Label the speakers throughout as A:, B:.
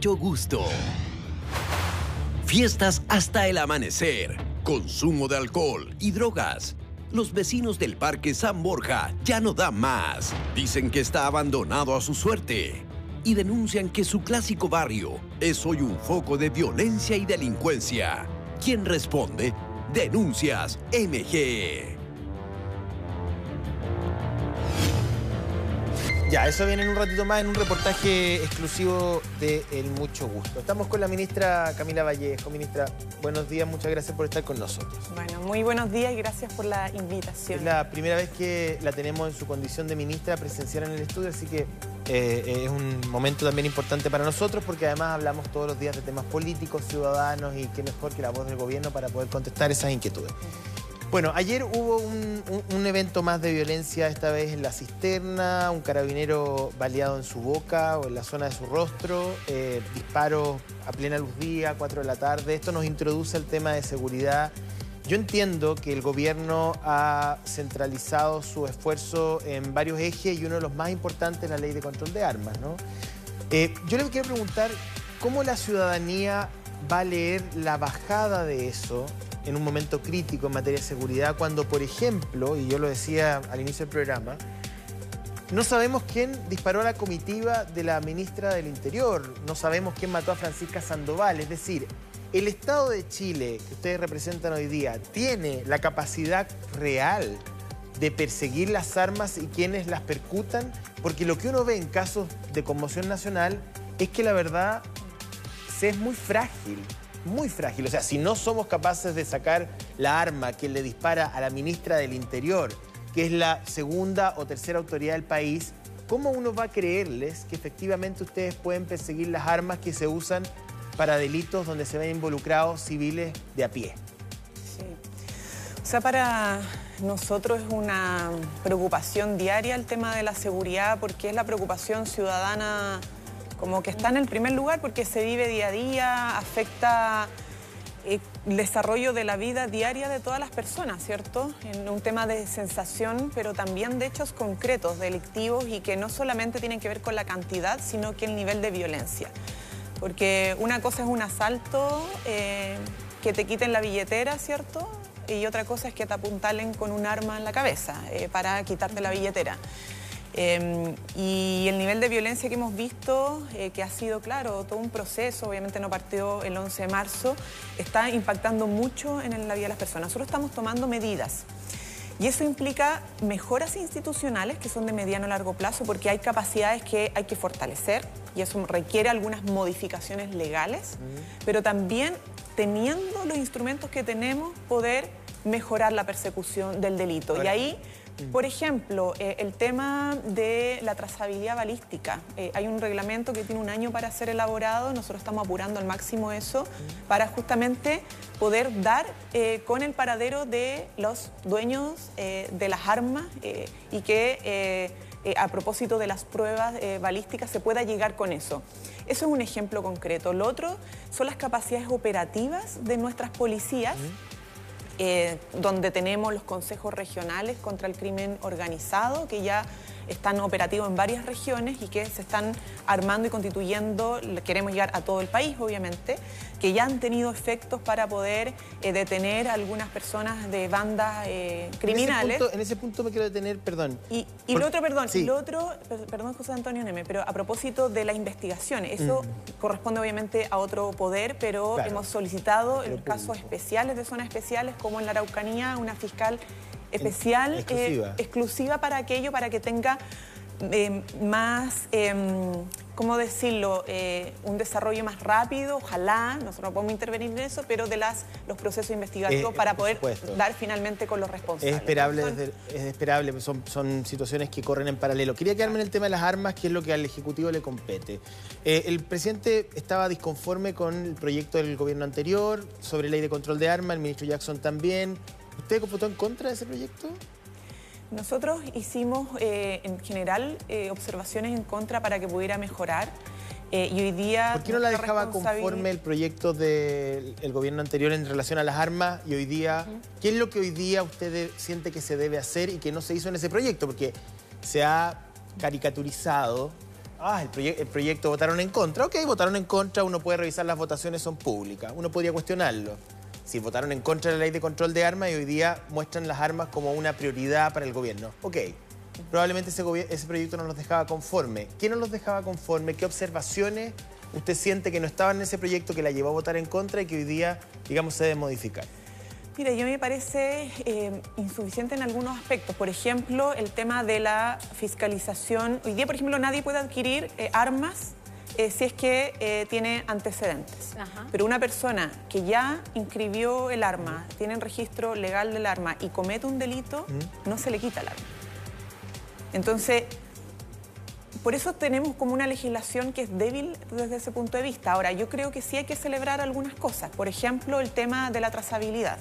A: mucho gusto. Fiestas hasta el amanecer, consumo de alcohol y drogas. Los vecinos del Parque San Borja ya no dan más. Dicen que está abandonado a su suerte y denuncian que su clásico barrio es hoy un foco de violencia y delincuencia. ¿Quién responde? Denuncias MG.
B: Ya, eso viene en un ratito más en un reportaje exclusivo de El Mucho Gusto. Estamos con la ministra Camila Vallejo. Ministra, buenos días, muchas gracias por estar con nosotros.
C: Bueno, muy buenos días y gracias por la invitación.
B: Es la primera vez que la tenemos en su condición de ministra presencial en el estudio, así que eh, es un momento también importante para nosotros porque además hablamos todos los días de temas políticos, ciudadanos y qué mejor que la voz del gobierno para poder contestar esas inquietudes. Bueno, ayer hubo un, evento más de violencia, esta vez en la cisterna, un carabinero baleado en su boca o en la zona de su rostro, eh, disparos a plena luz día, 4 de la tarde. Esto nos introduce al tema de seguridad. Yo entiendo que el gobierno ha centralizado su esfuerzo en varios ejes y uno de los más importantes es la ley de control de armas, ¿no? Eh, yo le quiero preguntar cómo la ciudadanía va a leer la bajada de eso en un momento crítico en materia de seguridad, cuando, por ejemplo, y yo lo decía al inicio del programa, no sabemos quién disparó a la comitiva de la ministra del Interior, no sabemos quién mató a Francisca Sandoval, es decir, el Estado de Chile que ustedes representan hoy día tiene la capacidad real de perseguir las armas y quienes las percutan, porque lo que uno ve en casos de conmoción nacional es que la verdad se es muy frágil muy frágil. O sea, si no somos capaces de sacar la arma que le dispara a la ministra del Interior, que es la segunda o tercera autoridad del país, ¿cómo uno va a creerles que efectivamente ustedes pueden perseguir las armas que se usan para delitos donde se ven involucrados civiles de a pie?
C: Sí. O sea, para nosotros es una preocupación diaria el tema de la seguridad porque es la preocupación ciudadana como que está en el primer lugar porque se vive día a día, afecta eh, el desarrollo de la vida diaria de todas las personas, ¿cierto? En un tema de sensación, pero también de hechos concretos, delictivos y que no solamente tienen que ver con la cantidad, sino que el nivel de violencia. Porque una cosa es un asalto, eh, que te quiten la billetera, ¿cierto? Y otra cosa es que te apuntalen con un arma en la cabeza eh, para quitarte la billetera. Em, y el nivel de violencia que hemos visto, eh, que ha sido, claro, todo un proceso, obviamente no partió el 11 de marzo, está impactando mucho en la vida de las personas. Nosotros estamos tomando medidas. Y eso implica mejoras institucionales que son de mediano a largo plazo porque hay capacidades que hay que fortalecer y eso requiere algunas modificaciones legales, pero también teniendo los instrumentos que tenemos poder mejorar la persecución del delito. y ahí por ejemplo, eh, el tema de la trazabilidad balística. Eh, hay un reglamento que tiene un año para ser elaborado, nosotros estamos apurando al máximo eso para justamente poder dar eh, con el paradero de los dueños de las armas y que a propósito de las pruebas balísticas se pueda llegar con eso. Eso es un ejemplo concreto. Lo otro son las capacidades operativas de nuestras policías. Eh, donde tenemos los consejos regionales contra el crimen organizado, que ya están operativos en varias regiones y que se están armando y constituyendo, queremos llegar a todo el país obviamente, que ya han tenido efectos para poder eh, detener a algunas personas de bandas eh, criminales.
B: En ese, punto, me quiero detener, perdón.
C: Y, lo otro, perdón, y lo otro, perdón José Antonio Neme, pero a propósito de la investigación, eso mm. corresponde obviamente a otro poder, pero hemos solicitado en casos especiales de zonas especiales, como en la Araucanía, una fiscal especial,
B: exclusiva.
C: Eh, exclusiva para aquello, para que tenga eh, más, em, ¿cómo decirlo?, eh, un desarrollo más rápido, ojalá, nosotros no podemos intervenir en eso, pero de las, los procesos investigativos para poder dar finalmente con los responsables.
B: Es esperable, es esperable son, son situaciones que corren en paralelo. Quería quedarme en el tema de las armas, que es lo que al Ejecutivo le compete. el presidente estaba disconforme con el proyecto del gobierno anterior sobre ley de control de armas, el ministro Jackson también. ¿Usted votó en contra de ese proyecto?
C: Nosotros hicimos eh, en general eh, observaciones en contra para que pudiera mejorar. Eh, y hoy día...
B: ¿Por qué no la dejaba conforme el proyecto del gobierno anterior en relación a las armas y hoy día... ¿Qué es lo que hoy día usted siente que se debe hacer y que no se hizo en ese proyecto? Porque se ha caricaturizado ah, el, el, proyecto votaron en contra. Ok, votaron en contra, uno puede revisar las votaciones, son públicas. Uno podría cuestionarlo. Si votaron en contra de la ley de control de armas y hoy día muestran las armas como una prioridad para el gobierno. Ok, probablemente ese, ese proyecto no los dejaba conforme. ¿Qué no los dejaba conforme? ¿Qué observaciones usted siente que no estaban en ese proyecto que la llevó a votar en contra y que hoy día, digamos, se debe modificar?
C: Mira, yo me parece eh, insuficiente en algunos aspectos. Por ejemplo, el tema de la fiscalización. Hoy día, por ejemplo, nadie puede adquirir eh, armas eh, si es que tiene antecedentes. Pero una persona que ya inscribió el arma, tiene el registro legal del arma y comete un delito, no se le quita el arma. Entonces, por eso tenemos como una legislación que es débil desde ese punto de vista. Ahora, yo creo que sí hay que celebrar algunas cosas. Por ejemplo, el tema de la trazabilidad.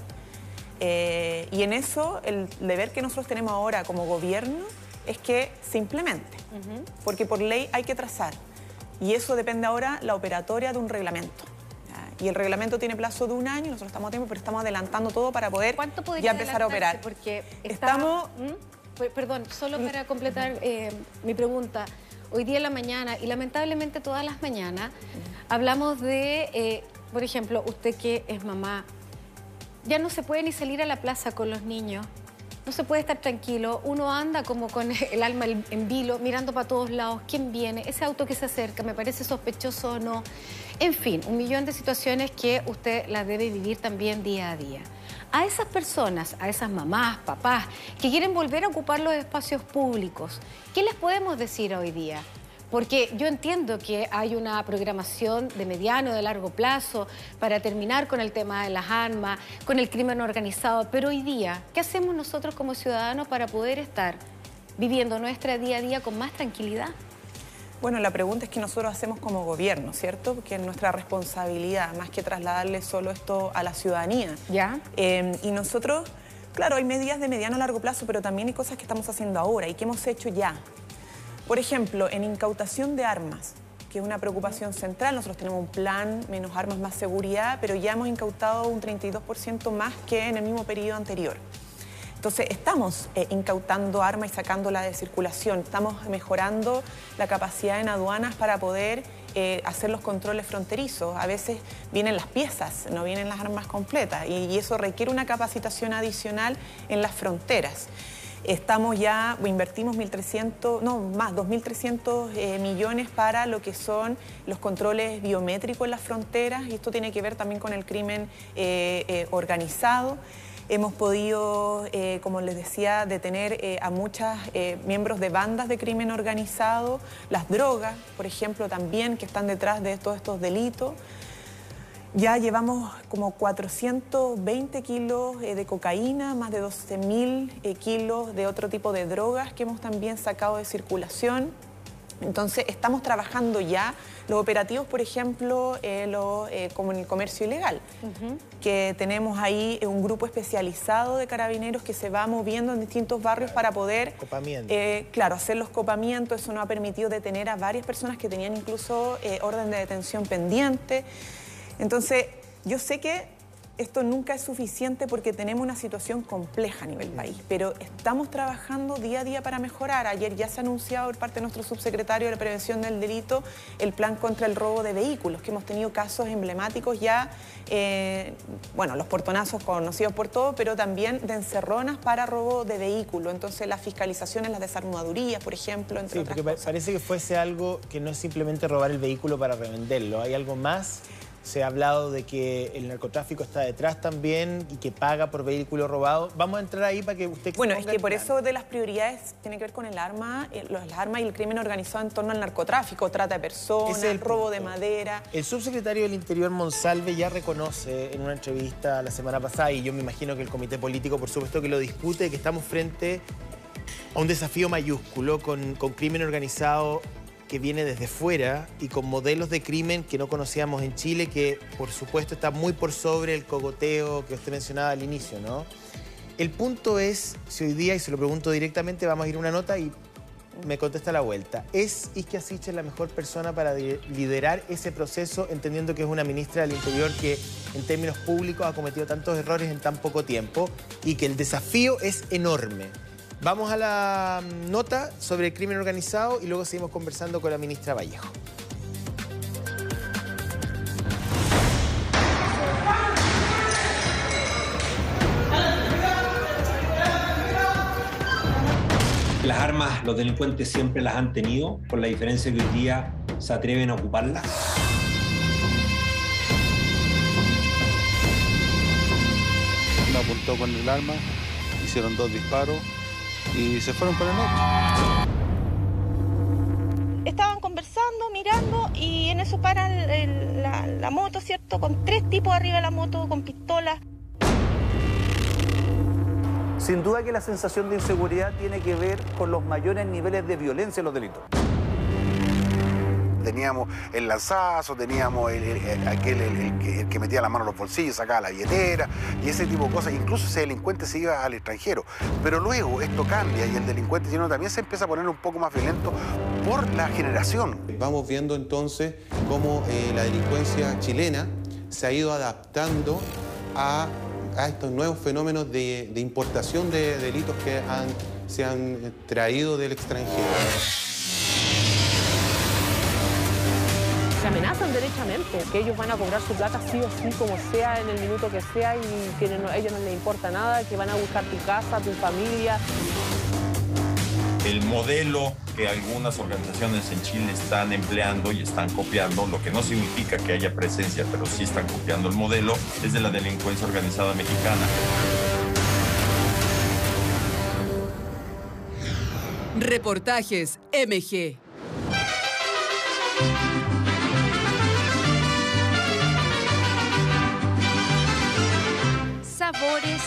C: Eh, y en eso el deber que nosotros tenemos ahora como gobierno es que se implemente, porque por ley hay que trazar. Y eso depende ahora la operatoria de un reglamento. Y el reglamento tiene plazo de un año, nosotros estamos a tiempo, pero estamos adelantando todo para poder ya empezar a operar.
D: Porque estamos... Perdón, solo para completar eh, mi pregunta. Hoy día en la mañana, y lamentablemente todas las mañanas, hablamos de, eh, por ejemplo, usted que es mamá, ya no se puede ni salir a la plaza con los niños. No se puede estar tranquilo, uno anda como con el alma en vilo, mirando para todos lados, quién viene, ese auto que se acerca, me parece sospechoso o no. En fin, un millón de situaciones que usted las debe vivir también día a día. A esas personas, a esas mamás, papás, que quieren volver a ocupar los espacios públicos, ¿qué les podemos decir hoy día? Porque yo entiendo que hay una programación de mediano, de largo plazo para terminar con el tema de las armas, con el crimen organizado, pero hoy día, ¿qué hacemos nosotros como ciudadanos para poder estar viviendo nuestra día a día con más tranquilidad?
C: Bueno, la pregunta es que nosotros hacemos como gobierno, ¿cierto? Porque es nuestra responsabilidad, más que trasladarle solo esto a la ciudadanía.
D: ¿Ya?
C: Em, y nosotros, claro, hay medidas de mediano a largo plazo, pero también hay cosas que estamos haciendo ahora y que hemos hecho ya. Por ejemplo, en incautación de armas, que es una preocupación central. Nosotros tenemos un plan, menos armas, más seguridad, pero ya hemos incautado un 32% más que en el mismo periodo anterior. Entonces, estamos eh, incautando armas y sacándola de circulación, estamos mejorando la capacidad en aduanas para poder eh, hacer los controles fronterizos. A veces vienen las piezas, no vienen las armas completas, y eso requiere una capacitación adicional en las fronteras. Estamos ya, invertimos 1.300, no, más, 2.300 eh, millones para lo que son los controles biométricos en las fronteras y esto tiene que ver también con el crimen eh, eh, organizado. Hemos podido, como les decía, detener a muchos miembros de bandas de crimen organizado, las drogas, por ejemplo, también que están detrás de todos estos delitos. Ya llevamos como 420 kilos eh, de cocaína, más de 12.000 eh, kilos de otro tipo de drogas que hemos también sacado de circulación. Entonces, estamos trabajando ya los operativos, por ejemplo, eh, como en el comercio ilegal, que tenemos ahí un grupo especializado de carabineros que se va moviendo en distintos barrios para poder, claro, hacer los copamientos. Eso nos ha permitido detener a varias personas que tenían incluso orden de detención pendiente. Entonces, yo sé que esto nunca es suficiente porque tenemos una situación compleja a nivel país, pero estamos trabajando día a día para mejorar. Ayer ya se ha anunciado por parte de nuestro subsecretario de la Prevención del Delito el plan contra el robo de vehículos, que hemos tenido casos emblemáticos ya, eh, bueno, los portonazos conocidos por todos, pero también de encerronas para robo de vehículos. Entonces, las fiscalizaciones, las desarmadurías, por ejemplo, entre
B: sí, porque parece que fuese algo que no es simplemente robar el vehículo para revenderlo, hay algo más se ha hablado de que el narcotráfico está detrás también y que paga por vehículo robado. Vamos a entrar ahí para que usted...
C: Bueno, es que por eso de las prioridades tiene que ver con el arma, eh, las armas y el crimen organizado en torno al narcotráfico, trata de personas, el robo de madera.
B: El subsecretario del Interior, Monsalve, ya reconoce en una entrevista la semana pasada, y yo me imagino que el comité político, por supuesto, que lo discute, que estamos frente a un desafío mayúsculo con, con crimen organizado que viene desde fuera y con modelos de crimen que no conocíamos en Chile, que por supuesto está muy por sobre el cogoteo que usted mencionaba al inicio, ¿no? El punto es, si hoy día, y se lo pregunto directamente, vamos a ir a una nota y me contesta la vuelta. ¿Es Isquia Sichel la mejor persona para liderar ese proceso, entendiendo que es una ministra del Interior que en términos públicos ha cometido tantos errores en tan poco tiempo y que el desafío es enorme? Vamos a la nota sobre el crimen organizado y luego seguimos conversando con la ministra Vallejo.
E: Las armas los delincuentes siempre las han tenido, con la diferencia que hoy día se atreven a ocuparlas.
F: Uno apuntó con el arma, hicieron dos disparos y se fueron por el norte.
G: Estaban conversando, mirando y en eso para la, la moto, ¿cierto? Con tres tipos arriba de la moto, con pistolas.
H: Sin duda que la sensación de inseguridad tiene que ver con los mayores niveles de violencia en los delitos.
I: Teníamos el lanzazo, teníamos el, aquel el, que, metía la mano en los bolsillos, sacaba la billetera y ese tipo de cosas. Incluso ese delincuente se iba al extranjero. Pero luego esto cambia y el delincuente chileno también se empieza a poner un poco más violento por la generación.
F: Vamos viendo entonces cómo eh, la delincuencia chilena se ha ido adaptando a estos nuevos fenómenos de, importación de delitos que se han traído del extranjero.
J: Amenazan derechamente, que ellos van a cobrar su plata sí o sí, como sea, en el minuto que sea, y que a ellos no les importa nada, que van a buscar tu casa, tu familia
K: el modelo que algunas organizaciones en Chile están empleando y están copiando, lo que no significa que haya presencia, pero sí están copiando el modelo, es de la delincuencia organizada mexicana.
L: Reportajes MG.
M: Sabores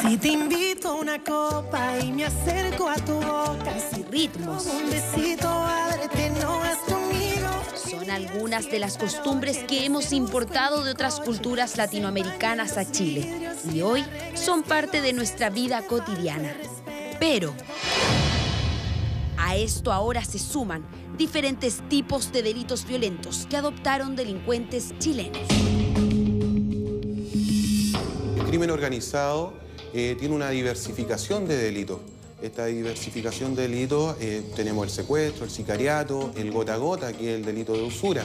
M: si te invito a una copa y me acerco a tu boca,
L: y ritmos.
M: Un besito, ábrete, no conmigo.
L: Son algunas de las costumbres que hemos importado de otras culturas latinoamericanas a Chile y hoy son parte de nuestra vida cotidiana. Pero a esto ahora se suman diferentes tipos de delitos violentos que adoptaron delincuentes chilenos.
F: El crimen organizado eh, tiene una diversificación de delitos. Esta diversificación de delitos eh, tenemos el secuestro, el sicariato, el gota a gota, que es el delito de usura.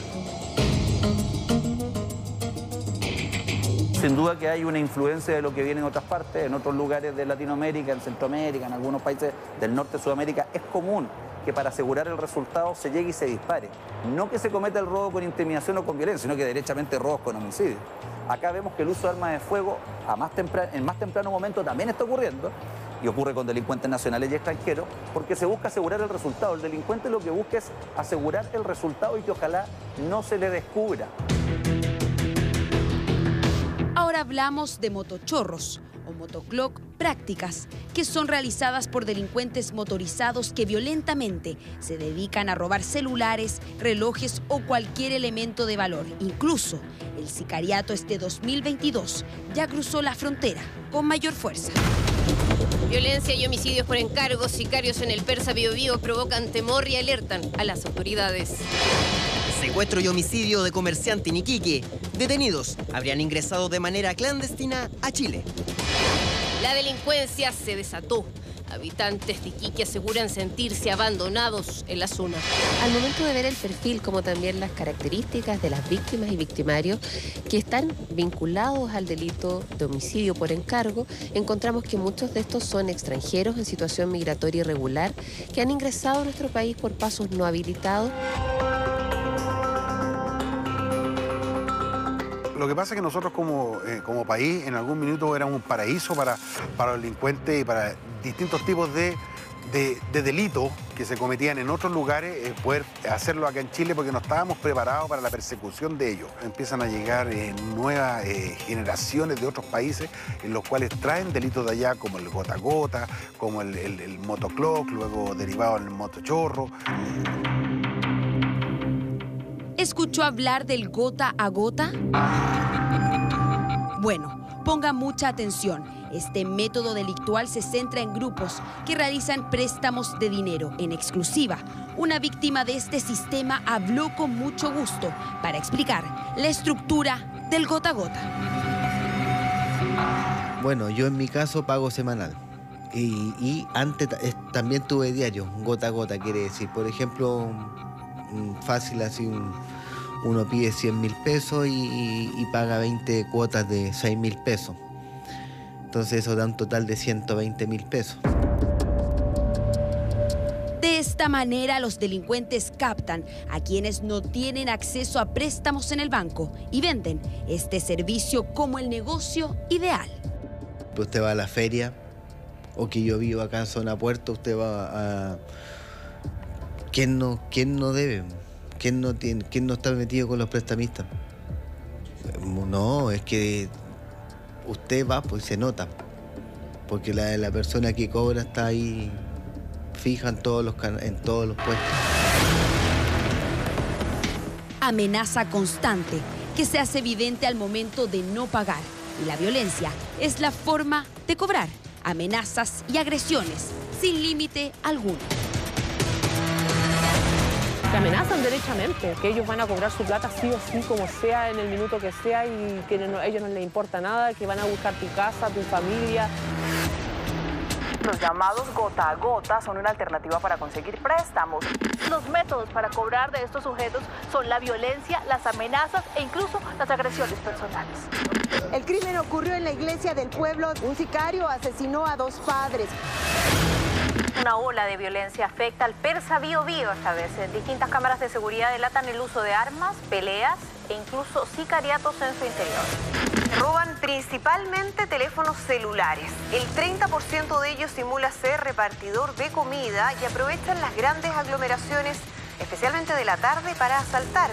H: Sin duda que hay una influencia de lo que viene en otras partes, en otros lugares de Latinoamérica, en Centroamérica, en algunos países del norte de Sudamérica. Es común que para asegurar el resultado se llegue y se dispare. No que se cometa el robo con intimidación o con violencia, sino que derechamente robos con homicidio. Acá vemos que el uso de armas de fuego a más en más temprano momento también está ocurriendo y ocurre con delincuentes nacionales y extranjeros, porque se busca asegurar el resultado. El delincuente lo que busca es asegurar el resultado y que ojalá no se le descubra.
L: Ahora hablamos de motochorros motoclock prácticas que son realizadas por delincuentes motorizados que violentamente se dedican a robar celulares, relojes o cualquier elemento de valor. Incluso el sicariato este 2022 ya cruzó la frontera con mayor fuerza.
N: Violencia y homicidios por encargo, sicarios en el Persa Bio, provocan temor y alertan a las autoridades.
O: Secuestro y homicidio de comerciante en Iquique. Detenidos habrían ingresado de manera clandestina a Chile.
N: La delincuencia se desató. Habitantes de Iquique aseguran sentirse abandonados en la zona.
P: Al momento de ver el perfil, como también las características de las víctimas y victimarios que están vinculados al delito de homicidio por encargo, encontramos que muchos de estos son extranjeros en situación migratoria irregular que han ingresado a nuestro país por pasos no habilitados.
I: Lo que pasa es que nosotros como, eh, como país en algún minuto éramos un paraíso para, para los delincuentes y para distintos tipos de, de, delitos que se cometían en otros lugares, eh, poder hacerlo acá en Chile porque no estábamos preparados para la persecución de ellos. Empiezan a llegar eh, nuevas generaciones de otros países en los cuales traen delitos de allá como el gota gota, como el, el, motoclock, luego derivado en el motochorro.
L: ¿Escuchó hablar del gota a gota? Bueno, ponga mucha atención. Este método delictual se centra en grupos que realizan préstamos de dinero en exclusiva. Una víctima de este sistema habló con mucho gusto para explicar la estructura del gota a gota.
Q: Bueno, yo en mi caso pago semanal. Y, antes ta- es- también tuve diario, gota a gota, quiere decir. Por ejemplo, fácil así, un- uno pide 100 mil pesos y, y- y paga 20 cuotas de 6 mil pesos. Entonces eso da un total de 120 mil pesos.
L: De esta manera, los delincuentes captan a quienes no tienen acceso a préstamos en el banco y venden este servicio como el negocio ideal.
Q: Usted va a la feria, o que yo vivo acá en zona puerto, usted va a... ¿Quién no, quién no debe? ¿Quién no, tiene, ¿Quién no está metido con los prestamistas? No, es que usted va, pues se nota. Porque la, persona que cobra está ahí fija en todos los, en todos los puestos.
L: Amenaza constante que se hace evidente al momento de no pagar. Y la violencia es la forma de cobrar amenazas y agresiones sin límite alguno.
J: Que amenazan derechamente, que ellos van a cobrar su plata sí o sí, como sea, en el minuto que sea, y que no- a ellos no les importa nada, que van a buscar tu casa, tu familia.
R: Los llamados gota a gota son una alternativa para conseguir préstamos.
S: Los métodos para cobrar de estos sujetos son la violencia, las amenazas e incluso las agresiones personales.
T: El crimen ocurrió en la iglesia del pueblo. Un sicario asesinó a dos padres.
U: Una ola de violencia afecta al Persa Bio Bio esta vez. Distintas cámaras de seguridad delatan el uso de armas, peleas e incluso sicariatos en su interior.
V: Roban principalmente teléfonos celulares. El 30% de ellos simula ser repartidor de comida y aprovechan las grandes aglomeraciones, especialmente de la tarde, para asaltar.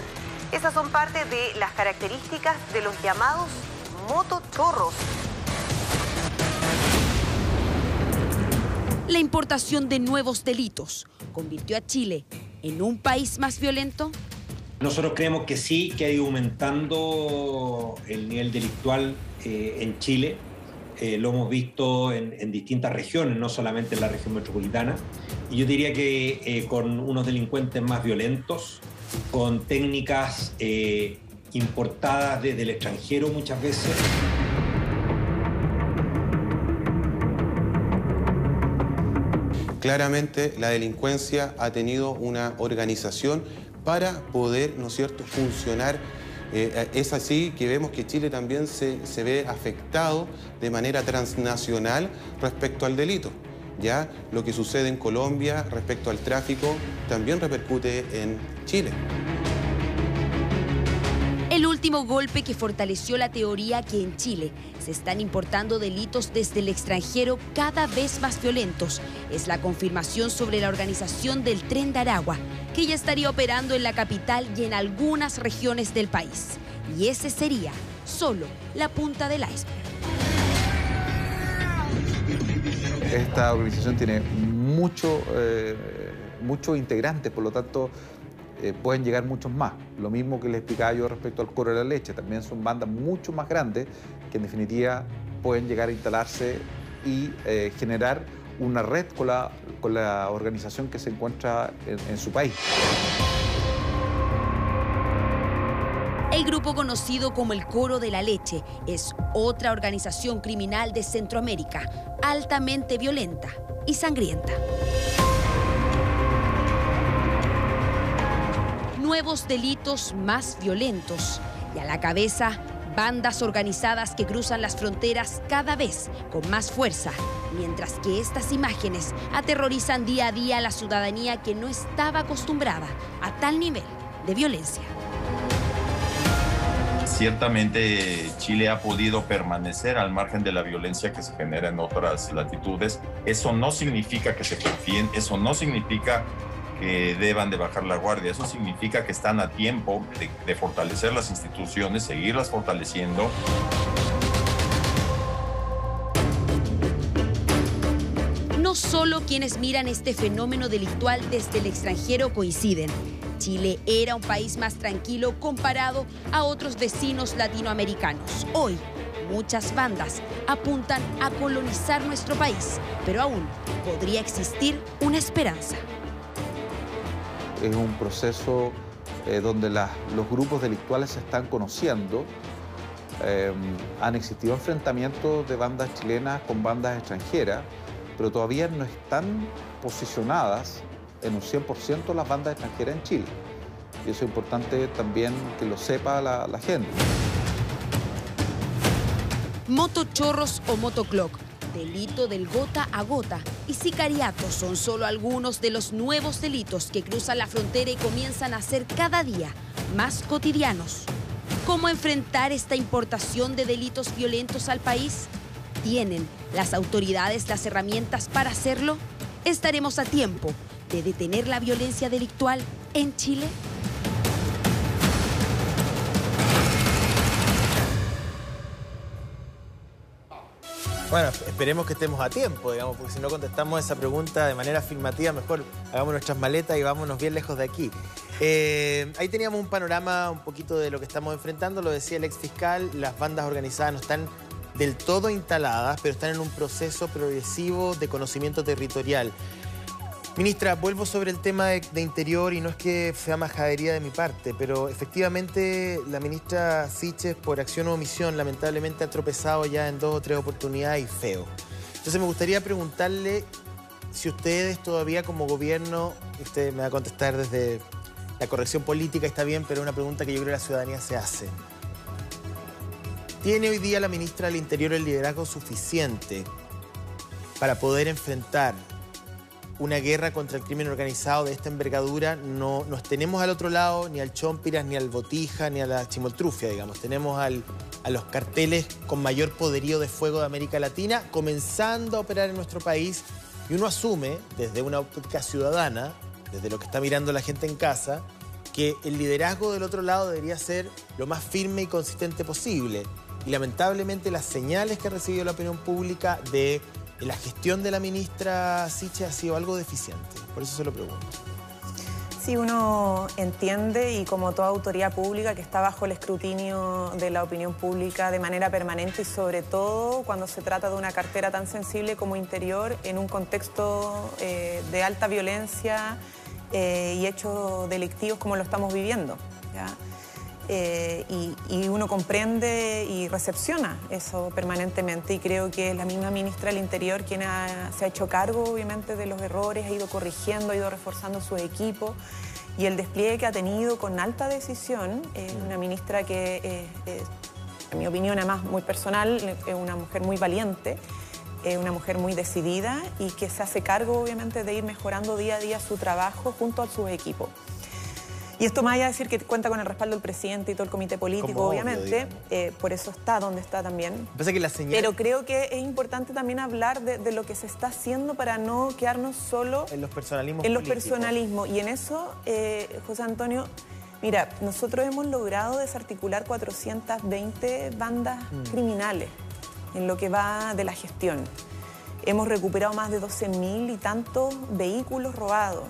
V: Esas son parte de las características de los llamados motochorros.
L: La importación de nuevos delitos convirtió a Chile en un país más violento.
E: Nosotros creemos que sí, que ha ido aumentando el nivel delictual eh, en Chile. Eh, lo hemos visto en, en distintas regiones, no solamente en la región metropolitana. Y yo diría que eh, con unos delincuentes más violentos, con técnicas eh, importadas desde el extranjero muchas veces.
F: Claramente la delincuencia ha tenido una organización para poder, ¿no cierto?, funcionar. Eh, es así que vemos que Chile también se, se ve afectado de manera transnacional respecto al delito. Ya lo que sucede en Colombia respecto al tráfico también repercute en Chile.
L: Último golpe que fortaleció la teoría que en Chile se están importando delitos desde el extranjero cada vez más violentos es la confirmación sobre la organización del Tren de Aragua, que ya estaría operando en la capital y en algunas regiones del país. Y ese sería solo la punta del iceberg.
W: Esta organización tiene mucho, eh, muchos integrantes, por lo tanto eh, pueden llegar muchos más. Lo mismo que les explicaba yo respecto al coro de la leche, también son bandas mucho más grandes que en definitiva pueden llegar a instalarse y eh, generar una red con la, con la organización que se encuentra en, en su país.
L: El grupo conocido como el Coro de la Leche es otra organización criminal de Centroamérica, altamente violenta y sangrienta. Nuevos delitos más violentos y a la cabeza bandas organizadas que cruzan las fronteras cada vez con más fuerza, mientras que estas imágenes aterrorizan día a día a la ciudadanía que no estaba acostumbrada a tal nivel de violencia.
K: Ciertamente Chile ha podido permanecer al margen de la violencia que se genera en otras latitudes. Eso no significa que se confíen, eso no significa que deban de bajar la guardia, eso significa que están a tiempo de, fortalecer las instituciones, seguirlas fortaleciendo.
L: No solo quienes miran este fenómeno delictual desde el extranjero coinciden. Chile era un país más tranquilo comparado a otros vecinos latinoamericanos. Hoy, muchas bandas apuntan a colonizar nuestro país, pero aún podría existir una esperanza.
W: Es un proceso eh, donde los grupos delictuales se están conociendo. Eh, han existido enfrentamientos de bandas chilenas con bandas extranjeras pero todavía no están posicionadas en un 100% las bandas extranjeras en Chile. Y eso es importante también que lo sepa la, la gente.
L: Motochorros o motoclock, delito del gota a gota y sicariato son solo algunos de los nuevos delitos que cruzan la frontera y comienzan a ser cada día más cotidianos. ¿Cómo enfrentar esta importación de delitos violentos al país? ¿Tienen las autoridades las herramientas para hacerlo? ¿Estaremos a tiempo de detener la violencia delictual en Chile?
B: Bueno, esperemos que estemos a tiempo, digamos, porque si no contestamos esa pregunta de manera afirmativa, mejor hagamos nuestras maletas y vámonos bien lejos de aquí. Eh, ahí teníamos un panorama un poquito de lo que estamos enfrentando, lo decía el ex fiscal, las bandas organizadas no están del todo instaladas, pero están en un proceso progresivo de conocimiento territorial. Ministra, vuelvo sobre el tema de, interior y no es que sea majadería de mi parte, pero efectivamente la ministra Siches, por acción o omisión, lamentablemente ha tropezado ya en dos o tres oportunidades y feo. Entonces me gustaría preguntarle si ustedes todavía como gobierno, usted me va a contestar desde la corrección política, está bien, pero es una pregunta que yo creo que la ciudadanía se hace. ¿Tiene hoy día la ministra del Interior el liderazgo suficiente para poder enfrentar una guerra contra el crimen organizado de esta envergadura, no nos tenemos al otro lado ni al Chompiras, ni al Botija, ni a la Chimoltrufia, digamos. Tenemos al, a los carteles con mayor poderío de fuego de América Latina comenzando a operar en nuestro país y uno asume, desde una óptica ciudadana, desde lo que está mirando la gente en casa, que el liderazgo del otro lado debería ser lo más firme y consistente posible. Y lamentablemente las señales que ha recibido la opinión pública de la gestión de la ministra Siche ha sido algo deficiente. Por eso se lo pregunto.
C: Sí, uno entiende y como toda autoridad pública que está bajo el escrutinio de la opinión pública de manera permanente y sobre todo cuando se trata de una cartera tan sensible como interior en un contexto eh, de alta violencia eh, y hechos delictivos como lo estamos viviendo. Eh, y, y, uno comprende y recepciona eso permanentemente. Y creo que es la misma ministra del Interior quien ha, se ha hecho cargo obviamente de los errores, ha ido corrigiendo, ha ido reforzando su equipo. Y el despliegue que ha tenido con alta decisión, es una ministra que, eh, eh, en mi opinión, además muy personal, es una mujer muy valiente, es una mujer muy decidida y que se hace cargo obviamente de ir mejorando día a día su trabajo junto a su equipo. Y esto más allá de decir que cuenta con el respaldo del presidente y todo el comité político,
B: Como
C: obviamente, eh, por eso está donde está también.
B: Pasa que la señal...
C: Pero creo que es importante también hablar de, de, lo que se está haciendo para no quedarnos solo
B: en los personalismos.
C: En los personalismos. Y en eso, eh, José Antonio, mira, nosotros hemos logrado desarticular 420 bandas mm. criminales en lo que va de la gestión. Hemos recuperado más de 12.000 y tantos vehículos robados.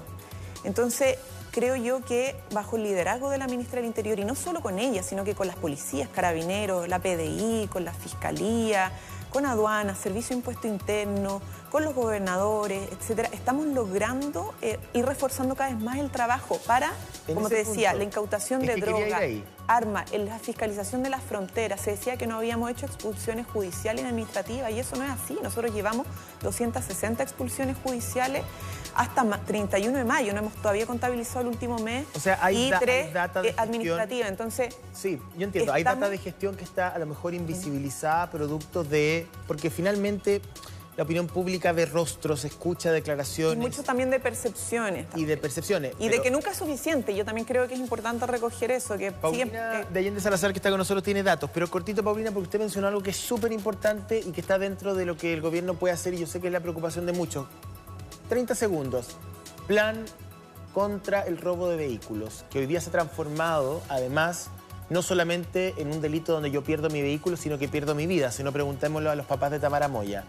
C: Entonces, creo yo que bajo el liderazgo de la ministra del Interior, y no solo con ella, sino que con las policías, carabineros, la PDI, con la Fiscalía, con aduanas, Servicio de Impuesto Interno, con los gobernadores, etcétera, estamos logrando eh, ir reforzando cada vez más el trabajo para, como te decía, punto, la incautación de droga, armas, la fiscalización de las fronteras. Se decía que no habíamos hecho expulsiones judiciales y administrativas y eso no es así. Nosotros llevamos 260 expulsiones judiciales hasta 31 de mayo, no hemos todavía contabilizado el último mes.
B: O sea, hay
C: y
B: da,
C: tres
B: hay data de
C: eh, administrativas. Entonces,
B: sí, yo entiendo. Hay data de gestión que está a lo mejor invisibilizada, producto de. Porque finalmente la opinión pública ve rostros, escucha declaraciones.
C: Y mucho también de percepciones.
B: También. Y de percepciones.
C: Y de que nunca es suficiente. Yo también creo que es importante recoger eso. Que
B: Paulina
C: sigue,
B: de Allende Salazar, que está con nosotros, tiene datos. Pero cortito, Paulina, porque usted mencionó algo que es súper importante y que está dentro de lo que el gobierno puede hacer y yo sé que es la preocupación de muchos. 30 segundos. Plan contra el robo de vehículos, que hoy día se ha transformado, además, no solamente en un delito donde yo pierdo mi vehículo, sino que pierdo mi vida. Si no, preguntémoslo a los papás de Tamara Moya.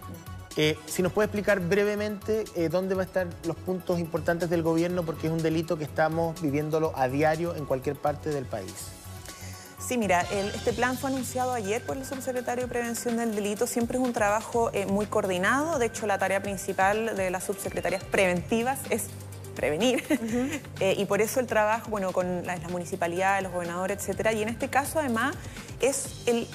B: Eh, si nos puede explicar brevemente eh, dónde van a estar los puntos importantes del gobierno, porque es un delito que estamos viviéndolo a diario en cualquier parte del país.
C: Sí, mira, el, este plan fue anunciado ayer por el subsecretario de Prevención del Delito. Siempre es un trabajo eh, muy coordinado. De hecho, la tarea principal de las subsecretarías preventivas es prevenir. Uh -huh. eh, y por eso el trabajo, bueno, con las, las municipalidades, los gobernadores, etcétera. Y en este caso, además, es el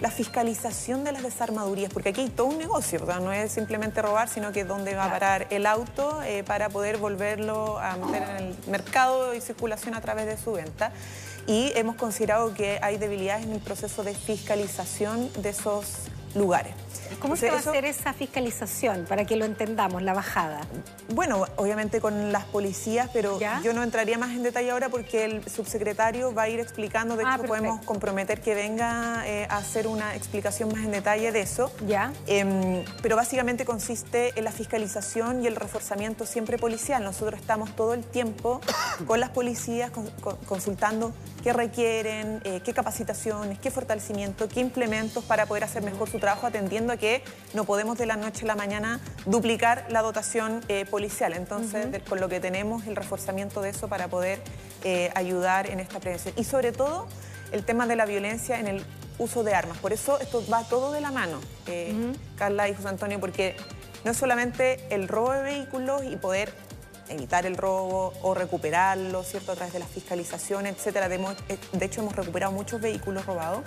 C: la fiscalización de las desarmadurías, porque aquí hay todo un negocio, o sea, no es simplemente robar, sino que dónde va a parar el auto eh, para poder volverlo a meter en el mercado y circulación a través de su venta. Y hemos considerado que hay debilidades en el proceso de fiscalización de esos lugares.
D: ¿Cómo se va a hacer esa fiscalización para que lo entendamos, la bajada?
C: Bueno, obviamente con las policías, pero yo no entraría más en detalle ahora porque el subsecretario va a ir explicando, de
D: Ah,
C: hecho podemos
D: perfecto.
C: comprometer que venga eh, a hacer una explicación más en detalle de eso.
D: Ya.
C: Em, pero básicamente consiste en la fiscalización y el reforzamiento siempre policial. Nosotros estamos todo el tiempo con las policías con- con- consultando qué requieren, eh, qué capacitaciones, qué fortalecimiento, qué implementos para poder hacer mejor su trabajo, atendiendo a que no podemos de la noche a la mañana duplicar la dotación eh, policial. Entonces,
D: Ujú.
C: de- con lo que tenemos, el reforzamiento de eso para poder eh, ayudar en esta prevención. Y sobre todo, el tema de la violencia en el uso de armas. Por eso esto va todo de la mano, eh, Carla y José Antonio, porque no es solamente el robo de vehículos y poder evitar el robo o recuperarlo, ¿cierto? A través de la fiscalización, etcétera. De, eh, de hecho, hemos recuperado muchos vehículos robados,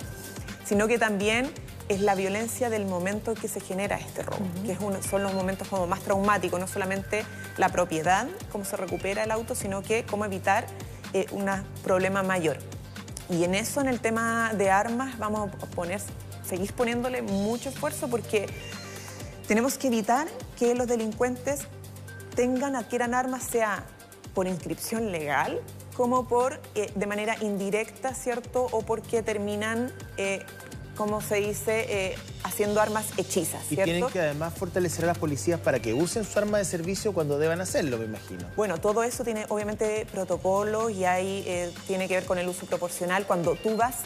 C: sino que también es la violencia del momento que se genera este robo, que es uno- son los momentos como más traumáticos, no solamente la propiedad, cómo se recupera el auto, sino que cómo evitar eh, un problema mayor. Y en eso, en el tema de armas, vamos a poner, seguir poniéndole mucho esfuerzo porque tenemos que evitar que los delincuentes tengan, adquieran armas, sea por inscripción legal, como por eh, de manera indirecta, ¿cierto? O porque terminan, eh, como se dice, eh, haciendo armas hechizas,
B: Y
C: ¿cierto?
B: tienen que además fortalecer a las policías para que usen su arma de servicio cuando deban hacerlo, me imagino.
C: Bueno, todo eso tiene obviamente protocolos y ahí eh, tiene que ver con el uso proporcional. Cuando tú vas,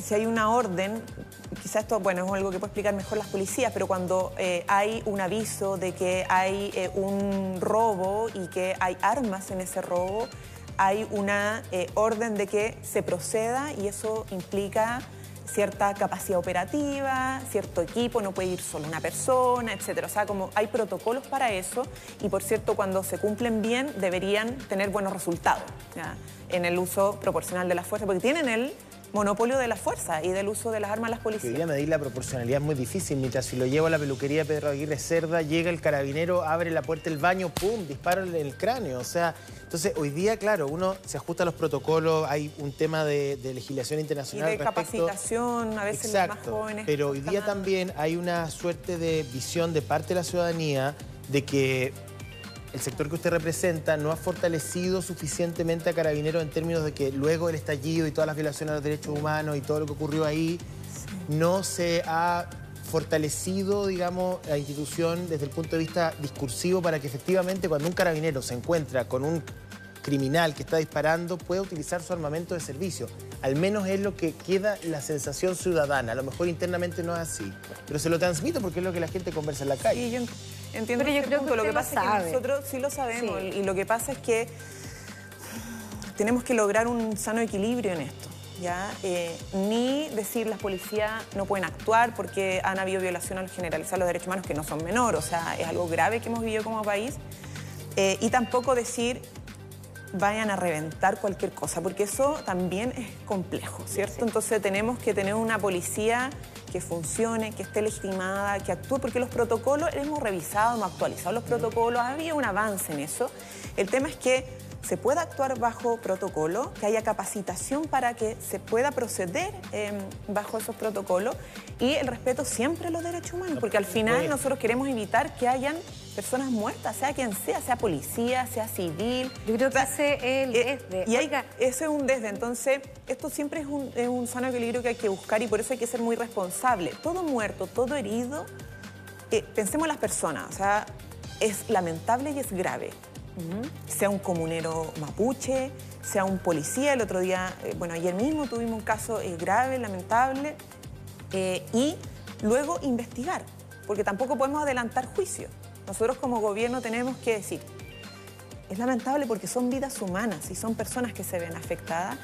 C: si hay una orden, quizás esto, bueno, es algo que puede explicar mejor las policías, pero cuando eh, hay un aviso de que hay un robo y que hay armas en ese robo, hay una orden de que se proceda y eso implica cierta capacidad operativa, cierto equipo, no puede ir solo una persona, etcétera. O sea, como hay protocolos para eso y por cierto, cuando se cumplen bien, deberían tener buenos resultados en el uso proporcional de la fuerza, porque tienen el monopolio de la fuerza y del uso de las armas las
B: Que
C: policías.
B: hoy día medir la proporcionalidad es muy difícil. Mientras si lo llevo a la peluquería de Pedro Aguirre Cerda, llega el carabinero, abre la puerta del baño, ¡pum! dispara en el cráneo. O sea, entonces hoy día, claro, uno se ajusta a los protocolos, hay un tema de, de legislación
C: Y
B: internacional.
C: de
B: respecto-
C: capacitación, a veces los más
B: Exacto,
C: jóvenes.
B: pero hoy día también hay una suerte de visión de parte de la ciudadanía de que el sector que usted representa no ha fortalecido suficientemente a Carabineros en términos de que luego del estallido y todas las violaciones a los derechos humanos y todo lo que ocurrió ahí, no se ha fortalecido, digamos, la institución desde el punto de vista discursivo para que efectivamente cuando un carabinero se encuentra con un criminal que está disparando pueda utilizar su armamento de servicio. Al menos es lo que queda la sensación ciudadana. A lo mejor internamente no es así, pero se lo transmito porque es lo que la gente conversa en la calle.
C: Sí, yo entiendo
D: Pero yo creo que
C: punto. Lo que
D: lo
C: pasa es que nosotros sí lo sabemos
D: Sí.
C: y lo que pasa es que tenemos que lograr un sano equilibrio en esto. ¿ya? Eh, ni decir las policías no pueden actuar porque han habido violación al generalizar los derechos humanos que no son menores, o sea, es algo grave que hemos vivido como país. Eh, y tampoco decir vayan a reventar cualquier cosa, porque eso también es complejo, ¿cierto? Entonces tenemos que tener una policía que funcione, que esté legitimada, que actúe, porque los protocolos hemos revisado, hemos actualizado los protocolos, ha habido un avance en eso. El tema es que se pueda actuar bajo protocolo, que haya capacitación para que se pueda proceder eh, bajo esos protocolos y el respeto siempre a los derechos humanos, porque al final nosotros queremos evitar que hayan personas muertas, sea quien sea, sea policía, sea civil.
D: Yo creo que ese es el desde.
C: Eh, Y hay, ese es un desde. Entonces, esto siempre es un, es un sano equilibrio que hay que buscar y por eso hay que ser muy responsable. Todo muerto, todo herido, eh, pensemos en las personas. O sea, es lamentable y es grave. Sea un comunero mapuche, sea un policía. El otro día, eh, bueno, ayer mismo tuvimos un caso eh, grave, lamentable. y luego investigar, porque tampoco podemos adelantar juicio. Nosotros como gobierno tenemos que decir, es lamentable porque son vidas humanas y son personas que se ven afectadas.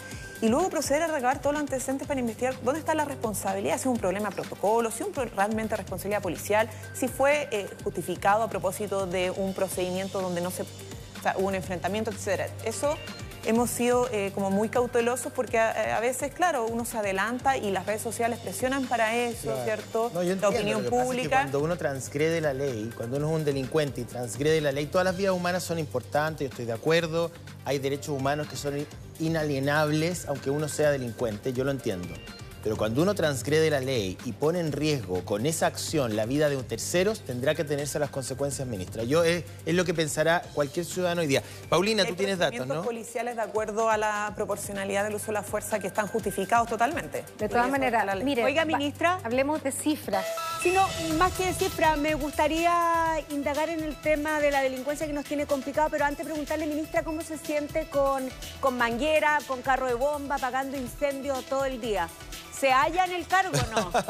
C: Y luego proceder a recabar todos los antecedentes para investigar dónde está la responsabilidad, si es un problema de protocolo, si es realmente responsabilidad policial, si fue eh, justificado a propósito de un procedimiento donde no se, o sea, hubo un enfrentamiento, etc. Eso hemos sido eh, como muy cautelosos porque a, a veces, claro, uno se adelanta y las redes sociales presionan para eso,
B: Claro.
C: ¿cierto?
B: No, yo
C: la opinión
B: lo que pasa es que
C: pública.
B: cuando uno transgrede la ley, cuando uno es un delincuente y transgrede la ley, todas las vidas humanas son importantes, yo estoy de acuerdo. Hay derechos humanos que son inalienables, aunque uno sea delincuente, yo lo entiendo. Pero cuando uno transgrede la ley y pone en riesgo con esa acción la vida de un tercero, tendrá que tenerse las consecuencias, ministra. Yo es, es lo que pensará cualquier ciudadano hoy día. Paulina, tú tienes datos, ¿no?
C: policiales de acuerdo a la proporcionalidad del uso de la fuerza que están justificados totalmente.
D: De todas maneras, mire,
X: Oiga,
D: va-
X: ministra.
D: hablemos de cifras.
X: Sino, más que de cifra, me gustaría indagar en el tema de la delincuencia que nos tiene complicado, pero antes preguntarle, ministra, cómo se siente con, con manguera, con carro de bomba, apagando incendios todo el día. ¿Se halla en el cargo o no?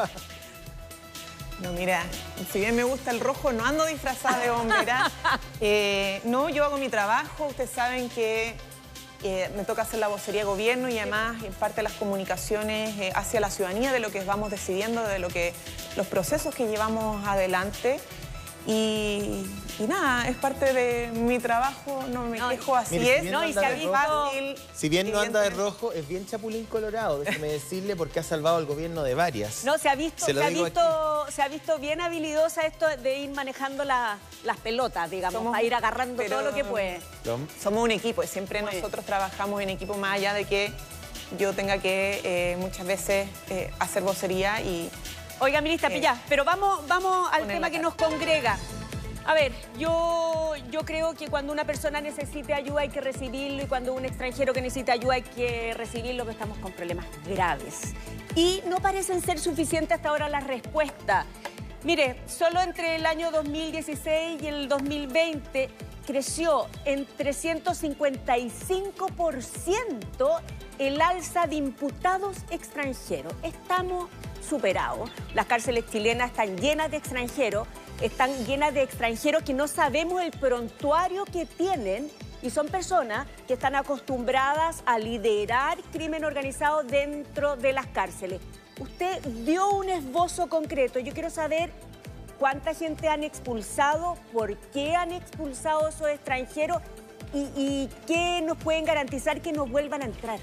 C: No, mira, si bien me gusta el rojo, no ando disfrazada de bombera. Eh, no, yo hago mi trabajo. Ustedes saben que eh, me toca hacer la vocería de gobierno y además en parte las comunicaciones eh, hacia la ciudadanía de lo que vamos decidiendo, de lo que los procesos que llevamos adelante. Y, y nada, es parte de mi trabajo, no me quejo, así
B: Mire, si
C: es. No,
B: no
C: y se ha
B: de
C: visto
B: rojo,
C: fácil.
B: Si bien no anda de rojo, es bien chapulín colorado, déjeme decirle, porque ha salvado al gobierno de varias.
X: No, se ha visto,
B: Se
X: ha visto, se ha visto bien habilidosa esto de ir manejando la- las pelotas, digamos,
C: Somos-
X: a ir agarrando
C: pero-
X: todo lo que puede.
C: Somos un equipo y siempre nosotros trabajamos en equipo más allá de que yo tenga que eh, muchas veces eh, hacer vocería y...
X: Oiga, ministra
C: Eh,
X: Pillá, pero vamos, vamos al
C: poner
X: tema que nos congrega. A ver, yo, yo creo que cuando una persona necesite ayuda hay que recibirlo y cuando un extranjero que necesita ayuda hay que recibirlo, que estamos con problemas graves. Y no parecen ser suficientes hasta ahora las respuestas. Mire, solo entre el año 2016 y el 2020 creció en 355% el alza de imputados extranjeros. Estamos superados. Las cárceles chilenas están llenas de extranjeros, están llenas de extranjeros que no sabemos el prontuario que tienen y son personas que están acostumbradas a liderar crimen organizado dentro de las cárceles. Usted dio un esbozo concreto. Yo quiero saber cuánta gente han expulsado, por qué han expulsado esos extranjeros y, y qué nos pueden garantizar que nos vuelvan a entrar.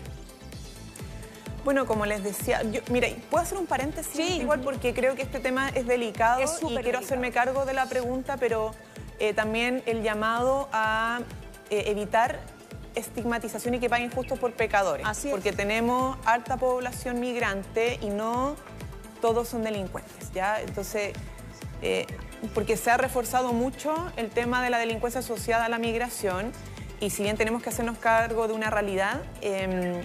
C: Bueno, como les decía, yo, mira, ¿puedo hacer un paréntesis? Igual porque creo que este tema es delicado
X: Es
C: y quiero
X: delicado.
C: hacerme cargo de la pregunta, pero eh, también el llamado a eh, evitar estigmatización y que paguen justos por pecadores. Porque tenemos alta población migrante y no todos son delincuentes, ¿ya? Entonces, eh, porque se ha reforzado mucho el tema de la delincuencia asociada a la migración y si bien tenemos que hacernos cargo de una realidad, em,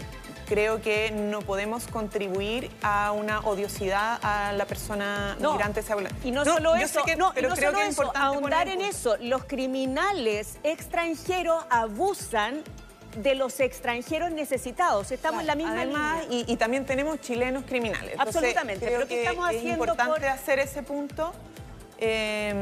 C: creo que no podemos contribuir a una odiosidad a la persona
X: No,
C: migrante.
X: Y no,
C: No,
X: solo eso,
C: que-
X: no,
C: pero
X: no
C: creo
X: solo
C: que es
X: eso,
C: importante
X: ahondar en eso. Los criminales extranjeros abusan de los extranjeros necesitados. Estamos en la misma
C: Además,
X: línea.
C: y, y también tenemos chilenos criminales. Entonces,
X: Absolutamente,
C: creo
X: pero ¿qué
C: que
X: estamos
C: es
X: haciendo
C: importante
X: por-
C: hacer ese punto. eh,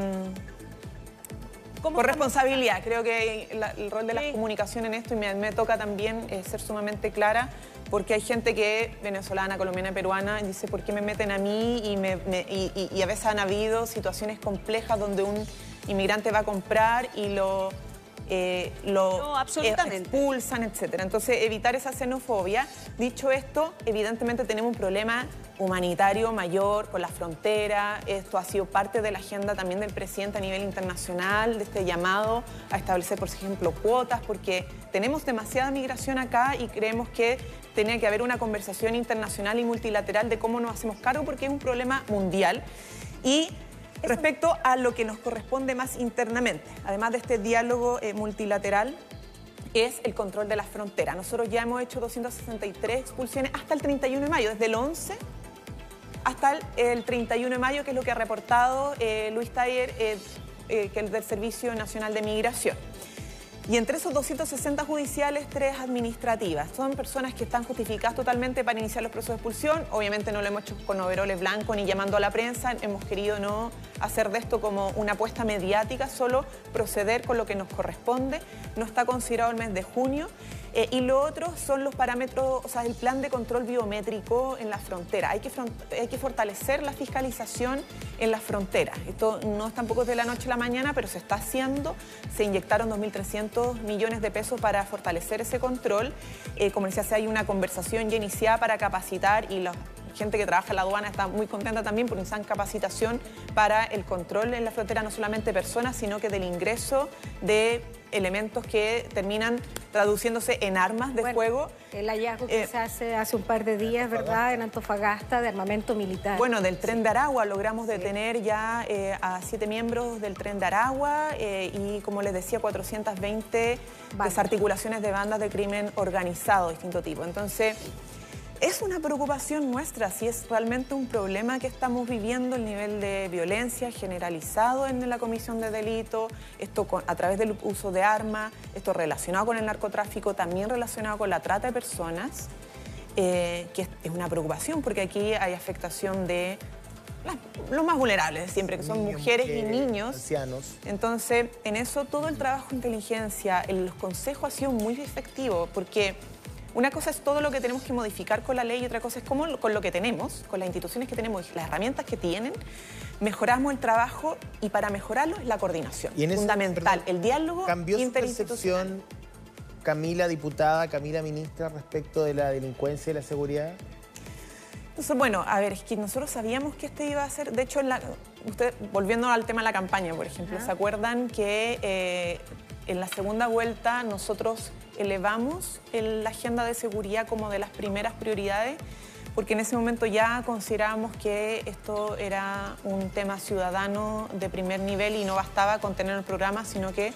X: ¿Cómo
C: por responsabilidad, creo que la- el rol de la comunicación en esto y me, me toca también eh, ser sumamente clara porque hay gente que venezolana, colombiana, peruana y dice ¿por qué me meten a mí? Y, me- me- y- y- y a veces han habido situaciones complejas donde un inmigrante va a comprar y lo, eh, lo
X: No, absolutamente.
C: expulsan, etcétera. Entonces, evitar esa xenofobia. Dicho esto, evidentemente tenemos un problema humanitario mayor con la frontera. Esto ha sido parte de la agenda también del presidente a nivel internacional, de este llamado a establecer, por ejemplo, cuotas, porque tenemos demasiada migración acá y creemos que tenía que haber una conversación internacional y multilateral de cómo nos hacemos cargo, porque es un problema mundial. Y respecto a lo que nos corresponde más internamente, además de este diálogo eh, multilateral, es el control de las fronteras. Nosotros ya hemos hecho 263 expulsiones hasta el 31 de mayo, desde el 11 hasta el, el 31 de mayo, que es lo que ha reportado eh, Luis Taller, eh, eh, que es del Servicio Nacional de Migración. Y entre esos 260 judiciales, tres administrativas. Son personas que están justificadas totalmente para iniciar los procesos de expulsión. Obviamente no lo hemos hecho con overoles blancos ni llamando a la prensa. Hemos querido no hacer de esto como una apuesta mediática, solo proceder con lo que nos corresponde. No está considerado el mes de junio. Eh, y lo otro son los parámetros, o sea, el plan de control biométrico en la frontera. Hay que, fortalecer la fiscalización en las fronteras. Esto no es tampoco de la noche a la mañana, pero se está haciendo. Se inyectaron 2.300 500 millones de pesos para fortalecer ese control. Eh, como decía, hay una conversación ya iniciada para capacitar y la gente que trabaja en la aduana está muy contenta también porque necesitan capacitación para el control en la frontera, no solamente personas, sino que del ingreso de elementos que terminan traduciéndose en armas de fuego.
D: El hallazgo que
C: Eh,
D: se hace hace un par de días, ¿verdad?, en Antofagasta, de armamento militar.
C: Bueno, del tren de Aragua logramos detener ya eh, a siete miembros del tren de Aragua eh, y, como les decía, 420 desarticulaciones de bandas de crimen organizado de distinto tipo. Entonces, es una preocupación nuestra, si es realmente un problema que estamos viviendo, el nivel de violencia generalizado en la comisión de delito, esto con- a través del uso de armas, esto relacionado con el narcotráfico, también relacionado con la trata de personas, eh, que es, es una preocupación porque aquí hay afectación de las- los más vulnerables siempre, que son
B: Niños,
C: mujeres y niños.
B: Ancianos.
C: Entonces, en eso todo el trabajo de inteligencia, en los consejos ha sido muy efectivo, porque una cosa es todo lo que tenemos que modificar con la ley y otra cosa es cómo con lo que tenemos, con las instituciones que tenemos y las herramientas que tienen, mejoramos el trabajo y para mejorarlo es la coordinación.
B: Y en ese-
C: Fundamental, el diálogo
B: ¿Cambió
C: interinstitucional.
B: percepción, Camila, diputada, Camila, ministra, respecto de la delincuencia y la seguridad?
C: Entonces, bueno, a ver, es que nosotros sabíamos que este iba a ser, de hecho, en la, usted, volviendo al tema de la campaña, por ejemplo, ¿se acuerdan que eh, en la segunda vuelta nosotros elevamos el- la agenda de seguridad como de las primeras prioridades? Porque en ese momento ya considerábamos que esto era un tema ciudadano de primer nivel y no bastaba con tener el programa, sino que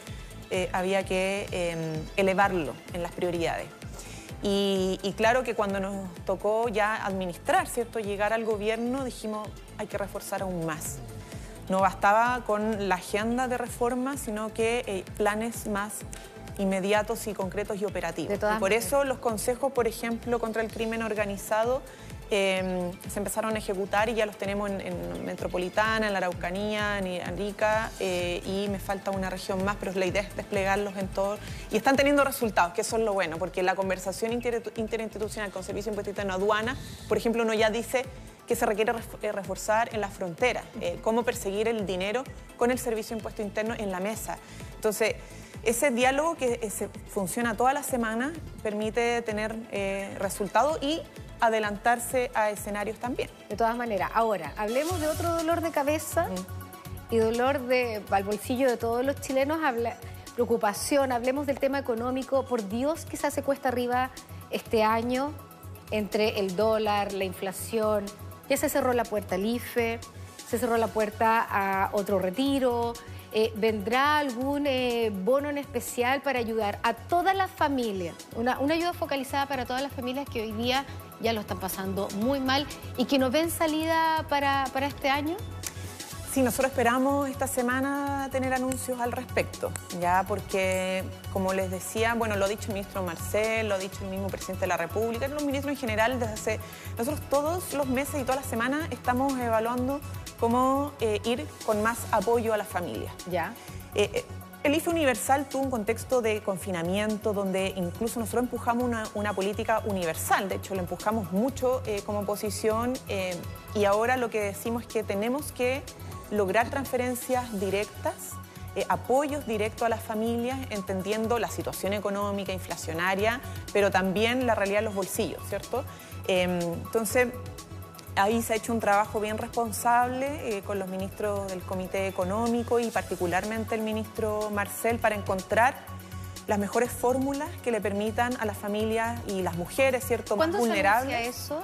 C: eh, había que eh, elevarlo en las prioridades. Y, y claro que cuando nos tocó ya administrar, ¿cierto? Llegar al gobierno, dijimos, hay que reforzar aún más. No bastaba con la agenda de reforma, sino que eh, planes más inmediatos y concretos y operativos.
D: todas
C: Y por
D: maneras.
C: eso los consejos, por ejemplo, contra el crimen organizado eh, se empezaron a ejecutar y ya los tenemos en, en Metropolitana, en la Araucanía, en Arica eh, y me falta una región más, pero la idea es desplegarlos en todo. Y están teniendo resultados, que eso es lo bueno, porque la conversación inter- interinstitucional con Servicio de Impuesto Interno Aduana, por ejemplo, uno ya dice que se requiere eh, reforzar en las fronteras, eh, cómo perseguir el dinero con el Servicio de Impuesto Interno en la mesa. Entonces, ese diálogo que eh, se- funciona toda la semana permite tener eh, resultados y adelantarse a escenarios también.
D: De todas maneras. Ahora, hablemos de otro dolor de cabeza y dolor de, al bolsillo de todos los chilenos. Habla, preocupación, hablemos del tema económico. Por Dios, quizás se cuesta arriba este año entre el dólar, la inflación. Ya se cerró la puerta al IFE, se cerró la puerta a otro retiro. Eh, ¿Vendrá algún eh, bono en especial para ayudar a todas las familias? Una, una ayuda focalizada para todas las familias que hoy día ya lo están pasando muy mal y que no ven salida para, para este año?
C: Sí, nosotros esperamos esta semana tener anuncios al respecto, ya porque, como les decía, bueno, lo ha dicho el ministro Marcel, lo ha dicho el mismo presidente de la República, los ministros en general, desde hace. Nosotros todos los meses y todas las semanas estamos evaluando cómo eh, ir con más apoyo a las familias.
D: Ya.
C: Eh, eh, el IFE Universal tuvo un contexto de confinamiento donde incluso nosotros empujamos una, una política universal, de hecho lo empujamos mucho eh, como oposición eh, y ahora lo que decimos es que tenemos que lograr transferencias directas, eh, apoyos directos a las familias, entendiendo la situación económica, inflacionaria, pero también la realidad de los bolsillos, ¿cierto? Eh, entonces, Ahí se ha hecho un trabajo bien responsable eh, con los ministros del Comité Económico y particularmente el ministro Marcel para encontrar las mejores fórmulas que le permitan a las familias y las mujeres, ¿cierto?, más
D: ¿Cuándo se
C: vulnerables.
D: anuncia eso?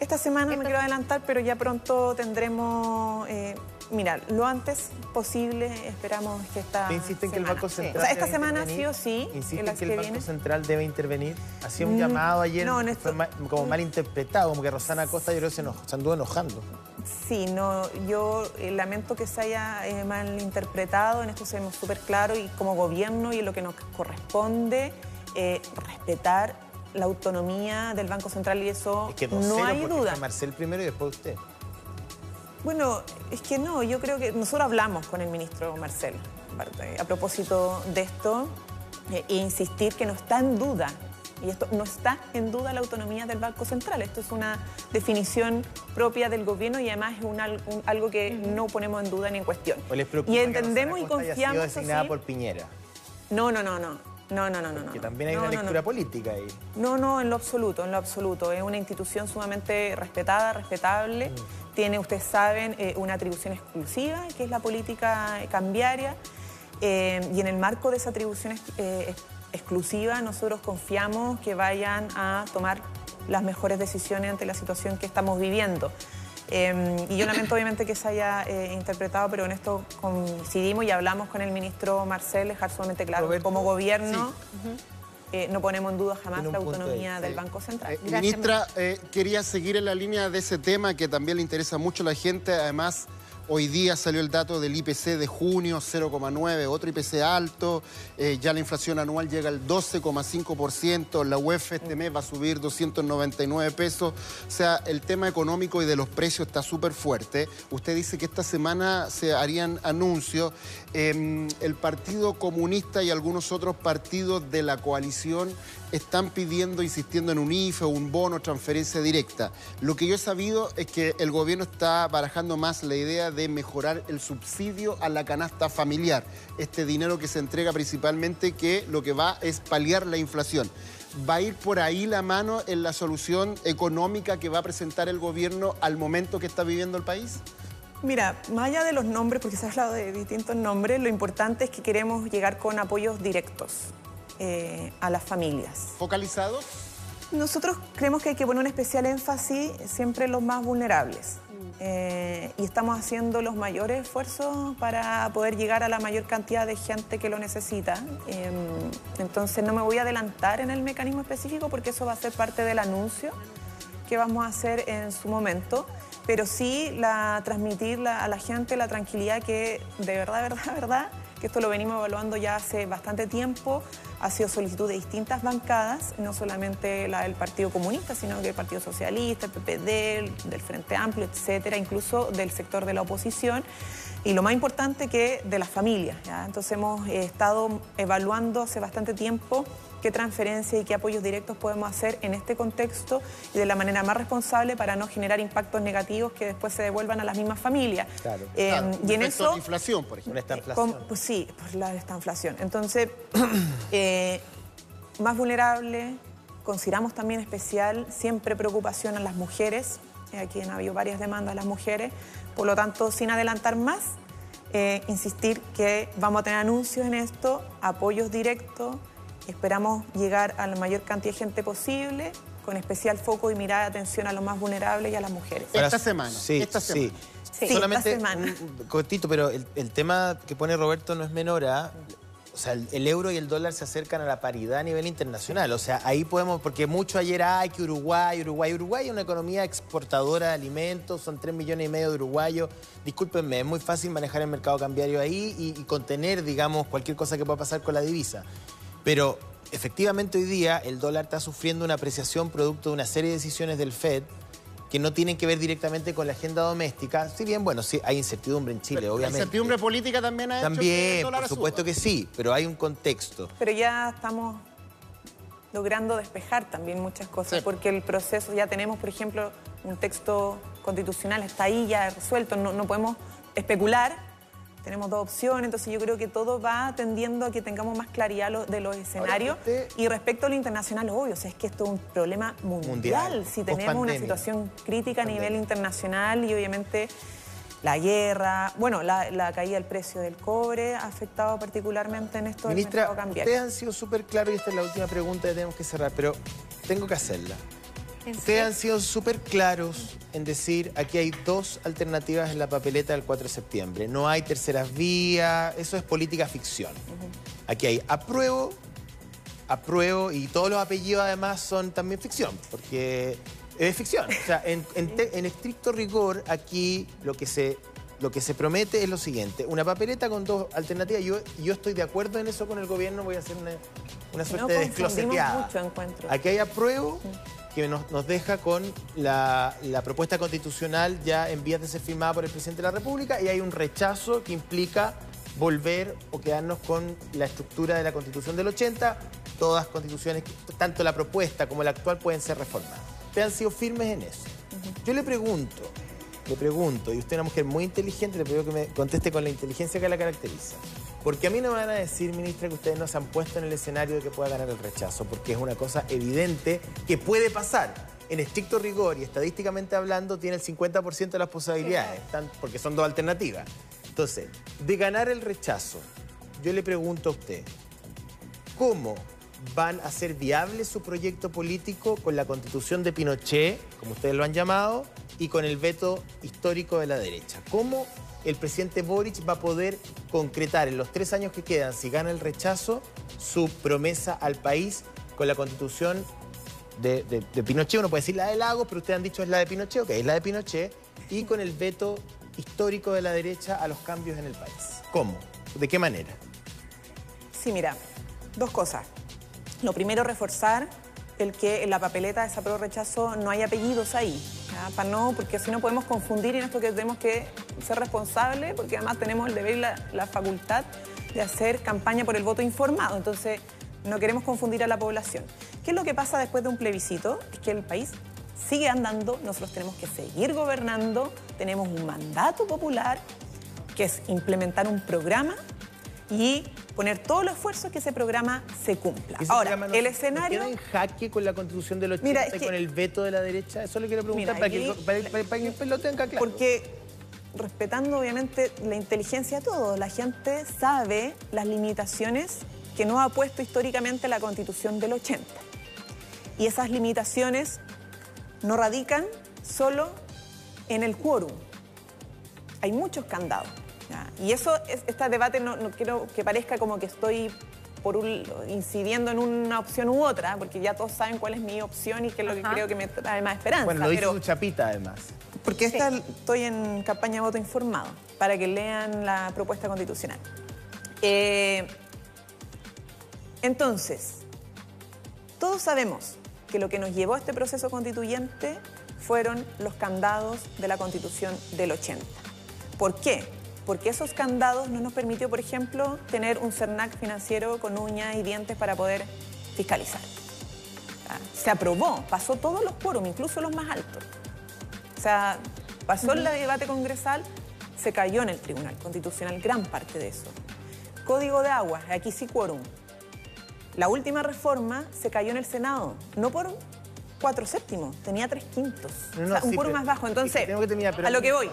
C: Esta semana me quiero adelantar, pero ya pronto tendremos, eh, mira, lo antes posible, esperamos que esta
B: ¿Te insisten que el
C: semana.
B: Banco
C: Sí.
B: Central
C: O sea, esta semana sí o sí, en
B: ¿Insisten que
C: que,
B: el Banco
C: vienen.
B: Central debe intervenir? Hacía un
C: Mm,
B: llamado ayer,
C: no,
B: ma- como mal interpretado, como que Rosana Costa yo creo que se, eno- se anduvo enojando.
C: Sí, no, yo eh, lamento que se haya eh, malinterpretado, en esto seamos súper claros y como gobierno y en lo que nos corresponde, eh, respetar la autonomía del Banco Central y eso
B: Es que
C: no
B: cero,
C: hay duda.
B: Marcel primero y después usted.
C: Bueno, es que no, yo creo que nosotros hablamos con el ministro Marcel a propósito de esto eh, e insistir que no está en duda, y esto no está en duda la autonomía del Banco Central, esto es una definición propia del gobierno y además es un al- un- algo que no ponemos en duda ni en cuestión.
B: ¿O les preocupa
C: Y
B: que
C: entendemos y
B: Rosana Costa haya
C: confiamos,
B: sido designada
C: sí.
B: por Piñera?
C: No, no, no, no. No, no, no, no.
B: Que
C: no.
B: también hay
C: No,
B: una
C: no,
B: lectura política ahí.
C: No, no, en lo absoluto, en lo absoluto. Es una institución sumamente respetada, respetable.
B: Mm.
C: Tiene, ustedes saben, eh, una atribución exclusiva, que es la política cambiaria. Eh, y en el marco de esa atribución eh, ex- exclusiva, nosotros confiamos que vayan a tomar las mejores decisiones ante la situación que estamos viviendo. Eh, y yo lamento obviamente que se haya eh, interpretado, pero en esto coincidimos y hablamos con el ministro Marcel, dejar sumamente claro como gobierno eh, no ponemos en duda jamás la autonomía del
Y: sí.
C: Banco Central.
Y: Eh, Ministra, eh, quería seguir en la línea de ese tema que también le interesa mucho a la gente. Además, hoy día salió el dato del IPC de junio, 0,9, otro IPC alto. Eh, ya la inflación anual llega al 12,5%. La UEF este mes va a subir 299 pesos. O sea, el tema económico y de los precios está súper fuerte. Usted dice que esta semana se harían anuncios. Eh, el Partido Comunista y algunos otros partidos de la coalición están pidiendo, insistiendo en un IFE, un bono, transferencia directa. Lo que yo he sabido es que el gobierno está barajando más la idea de mejorar el subsidio a la canasta familiar. Este dinero que se entrega principalmente que lo que va es paliar la inflación. ¿Va a ir por ahí la mano en la solución económica que va a presentar el gobierno al momento que está viviendo el país?
C: Mira, más allá de los nombres, porque se ha hablado de distintos nombres, lo importante es que queremos llegar con apoyos directos eh, a las familias.
Y: ¿Focalizados?
C: Nosotros creemos que hay que poner un especial énfasis siempre en los más vulnerables. Eh, y estamos haciendo los mayores esfuerzos para poder llegar a la mayor cantidad de gente que lo necesita. Eh, entonces no me voy a adelantar en el mecanismo específico porque eso va a ser parte del anuncio que vamos a hacer en su momento, pero sí la, transmitir la- a la gente la tranquilidad que de verdad, verdad, verdad, que esto lo venimos evaluando ya hace bastante tiempo, ha sido solicitud de distintas bancadas, no solamente la del Partido Comunista, sino que el Partido Socialista, el PPD, el del Frente Amplio, etcétera, incluso del sector de la oposición. Y lo más importante que de las familias. ¿ya? Entonces hemos eh, estado evaluando hace bastante tiempo qué transferencias y qué apoyos directos podemos hacer en este contexto y de la manera más responsable para no generar impactos negativos que después se devuelvan a las mismas familias.
Y: Claro.
C: Eh,
Y: Claro,
C: y en eso...
Y: de inflación, por ejemplo.
C: Con- pues sí, por la esta inflación. Entonces, eh, más vulnerable, consideramos también especial siempre preocupación a las mujeres. Eh, Aquí han habido varias demandas a las mujeres. Por lo tanto, sin adelantar más, eh, insistir que vamos a tener anuncios en esto, apoyos directos. Esperamos llegar a la mayor cantidad de gente posible, con especial foco y mirada de atención a los más vulnerables y a las mujeres.
B: Ahora, Sí, sí.
C: Sí,
B: Solamente
C: esta semana.
B: un- cortito, pero el, el tema que pone Roberto no es menor a... O sea, el, el euro y el dólar se acercan a la paridad a nivel internacional. O sea, ahí podemos, porque mucho ayer, ay, que Uruguay, Uruguay, Uruguay es una economía exportadora de alimentos, son 3 millones y medio de uruguayos. Discúlpenme, es muy fácil manejar el mercado cambiario ahí y, y contener, digamos, cualquier cosa que pueda pasar con la divisa. Pero efectivamente hoy día el dólar está sufriendo una apreciación producto de una serie de decisiones del FED que no tienen que ver directamente con la agenda doméstica. Si bien, bueno, sí hay incertidumbre en Chile, obviamente.
Y: incertidumbre política también ha hecho que el
B: También,
Y: dólar
B: por
Y: suba.
B: supuesto que sí, pero hay un contexto.
C: Pero ya estamos logrando despejar también muchas cosas, porque el proceso, ya tenemos, por ejemplo, un texto constitucional, está ahí ya resuelto, no, no podemos especular, tenemos dos opciones, entonces yo creo que todo va tendiendo a que tengamos más claridad lo- de los escenarios. Y respecto a lo internacional, obvio, o sea, es que esto es un problema mundial,
B: Mundial,
C: si tenemos una situación crítica a nivel internacional y obviamente la guerra, bueno, la, la caída del precio del cobre ha afectado particularmente en esto del
B: Ministra,
C: mercado cambiario.
B: ustedes han sido súper claros y esta es la última pregunta que tenemos que cerrar, pero tengo que hacerla. Ustedes han sido súper claros en decir aquí hay dos alternativas en la papeleta del 4 de septiembre. No hay terceras vías, eso es política ficción. Aquí hay apruebo, apruebo y todos los apellidos además son también ficción, porque es ficción. O sea, en, en te- en estricto rigor aquí lo que se lo que se promete es lo siguiente, una papeleta con dos alternativas. Yo, yo estoy de acuerdo en eso con el gobierno, voy a hacer una, una
C: No
B: suerte de
C: confundimos
B: descloseteada.
C: mucho encuentro.
B: Aquí hay apruebo que nos, nos deja con la, la propuesta constitucional ya en vías de ser firmada por el presidente de la República y hay un rechazo que implica volver o quedarnos con la estructura de la constitución del 80. Todas constituciones, tanto la propuesta como la actual, pueden ser reformadas. Ustedes han sido firmes en eso. Yo le pregunto, le pregunto, y usted es una mujer muy inteligente, le pido que me conteste con la inteligencia que la caracteriza. Porque a mí no me van a decir, ministra, que ustedes no se han puesto en el escenario de que pueda ganar el rechazo, porque es una cosa evidente que puede pasar. En estricto rigor y estadísticamente hablando, tiene el 50% de las posibilidades, porque son dos alternativas. Entonces, de ganar el rechazo, yo le pregunto a usted, ¿cómo van a hacer viable su proyecto político con la constitución de Pinochet, como ustedes lo han llamado, y con el veto histórico de la derecha? ¿Cómo el presidente Boric va a poder concretar en los tres años que quedan, si gana el rechazo, su promesa al país con la constitución de, Pinochet? Uno puede decir la de Lagos, pero ustedes han dicho es la de Pinochet, ok, es la de Pinochet, y con el veto histórico de la derecha a los cambios en el país. ¿Cómo? ¿De qué manera?
C: Sí, mira, dos cosas. Lo primero, reforzar el que en la papeleta de esa pro rechazo no hay apellidos ahí. Para no, porque si no podemos confundir y no es porque tenemos que ser responsables, porque además tenemos el deber y la, la facultad de hacer campaña por el voto informado. Entonces, no queremos confundir a la población. ¿Qué es lo que pasa después de un plebiscito? Es que el país sigue andando, nosotros tenemos que seguir gobernando, tenemos un mandato popular, que es implementar un programa y poner todos los esfuerzos que ese programa se cumpla. Ahora,
B: programa no-
C: el escenario...
B: queda en jaque con la constitución del 80
C: Mira, es
B: y
C: que-
B: con el veto de la derecha? Eso le quiero preguntar
C: Mira,
B: para, que, para- para que lo tenga claro.
C: Porque respetando obviamente la inteligencia de todos, la gente sabe las limitaciones que nos ha puesto históricamente la constitución del 80. Y esas limitaciones no radican solo en el quórum. Hay muchos candados. ¿Ya? Y eso, es- este debate no, no quiero que parezca como que estoy por un- incidiendo en una opción u otra, porque ya todos saben cuál es mi opción y qué es lo que creo que me trae más esperanza.
B: Bueno, lo
C: pero-
B: su chapita además.
C: porque esta estoy en campaña de voto informado, para que lean la propuesta constitucional. Eh, entonces, todos sabemos que lo que nos llevó a este proceso constituyente fueron los candados de la constitución del 80. ¿Por qué? Porque esos candados no nos permitió, por ejemplo, tener un CERNAC financiero con uñas y dientes para poder fiscalizar. ¿Ah? Se aprobó, pasó todos los quórum, incluso los más altos. O sea, pasó el debate congresal, se cayó en el Tribunal Constitucional gran parte de eso. Código de aguas, aquí sí quórum. La última reforma se cayó en el Senado, no por cuatro séptimos, tenía tres quintos.
B: No,
C: o
B: no,
C: sea, un
B: sí,
C: quórum más bajo. Entonces,
B: tengo que terminar, pero-
C: a lo que voy.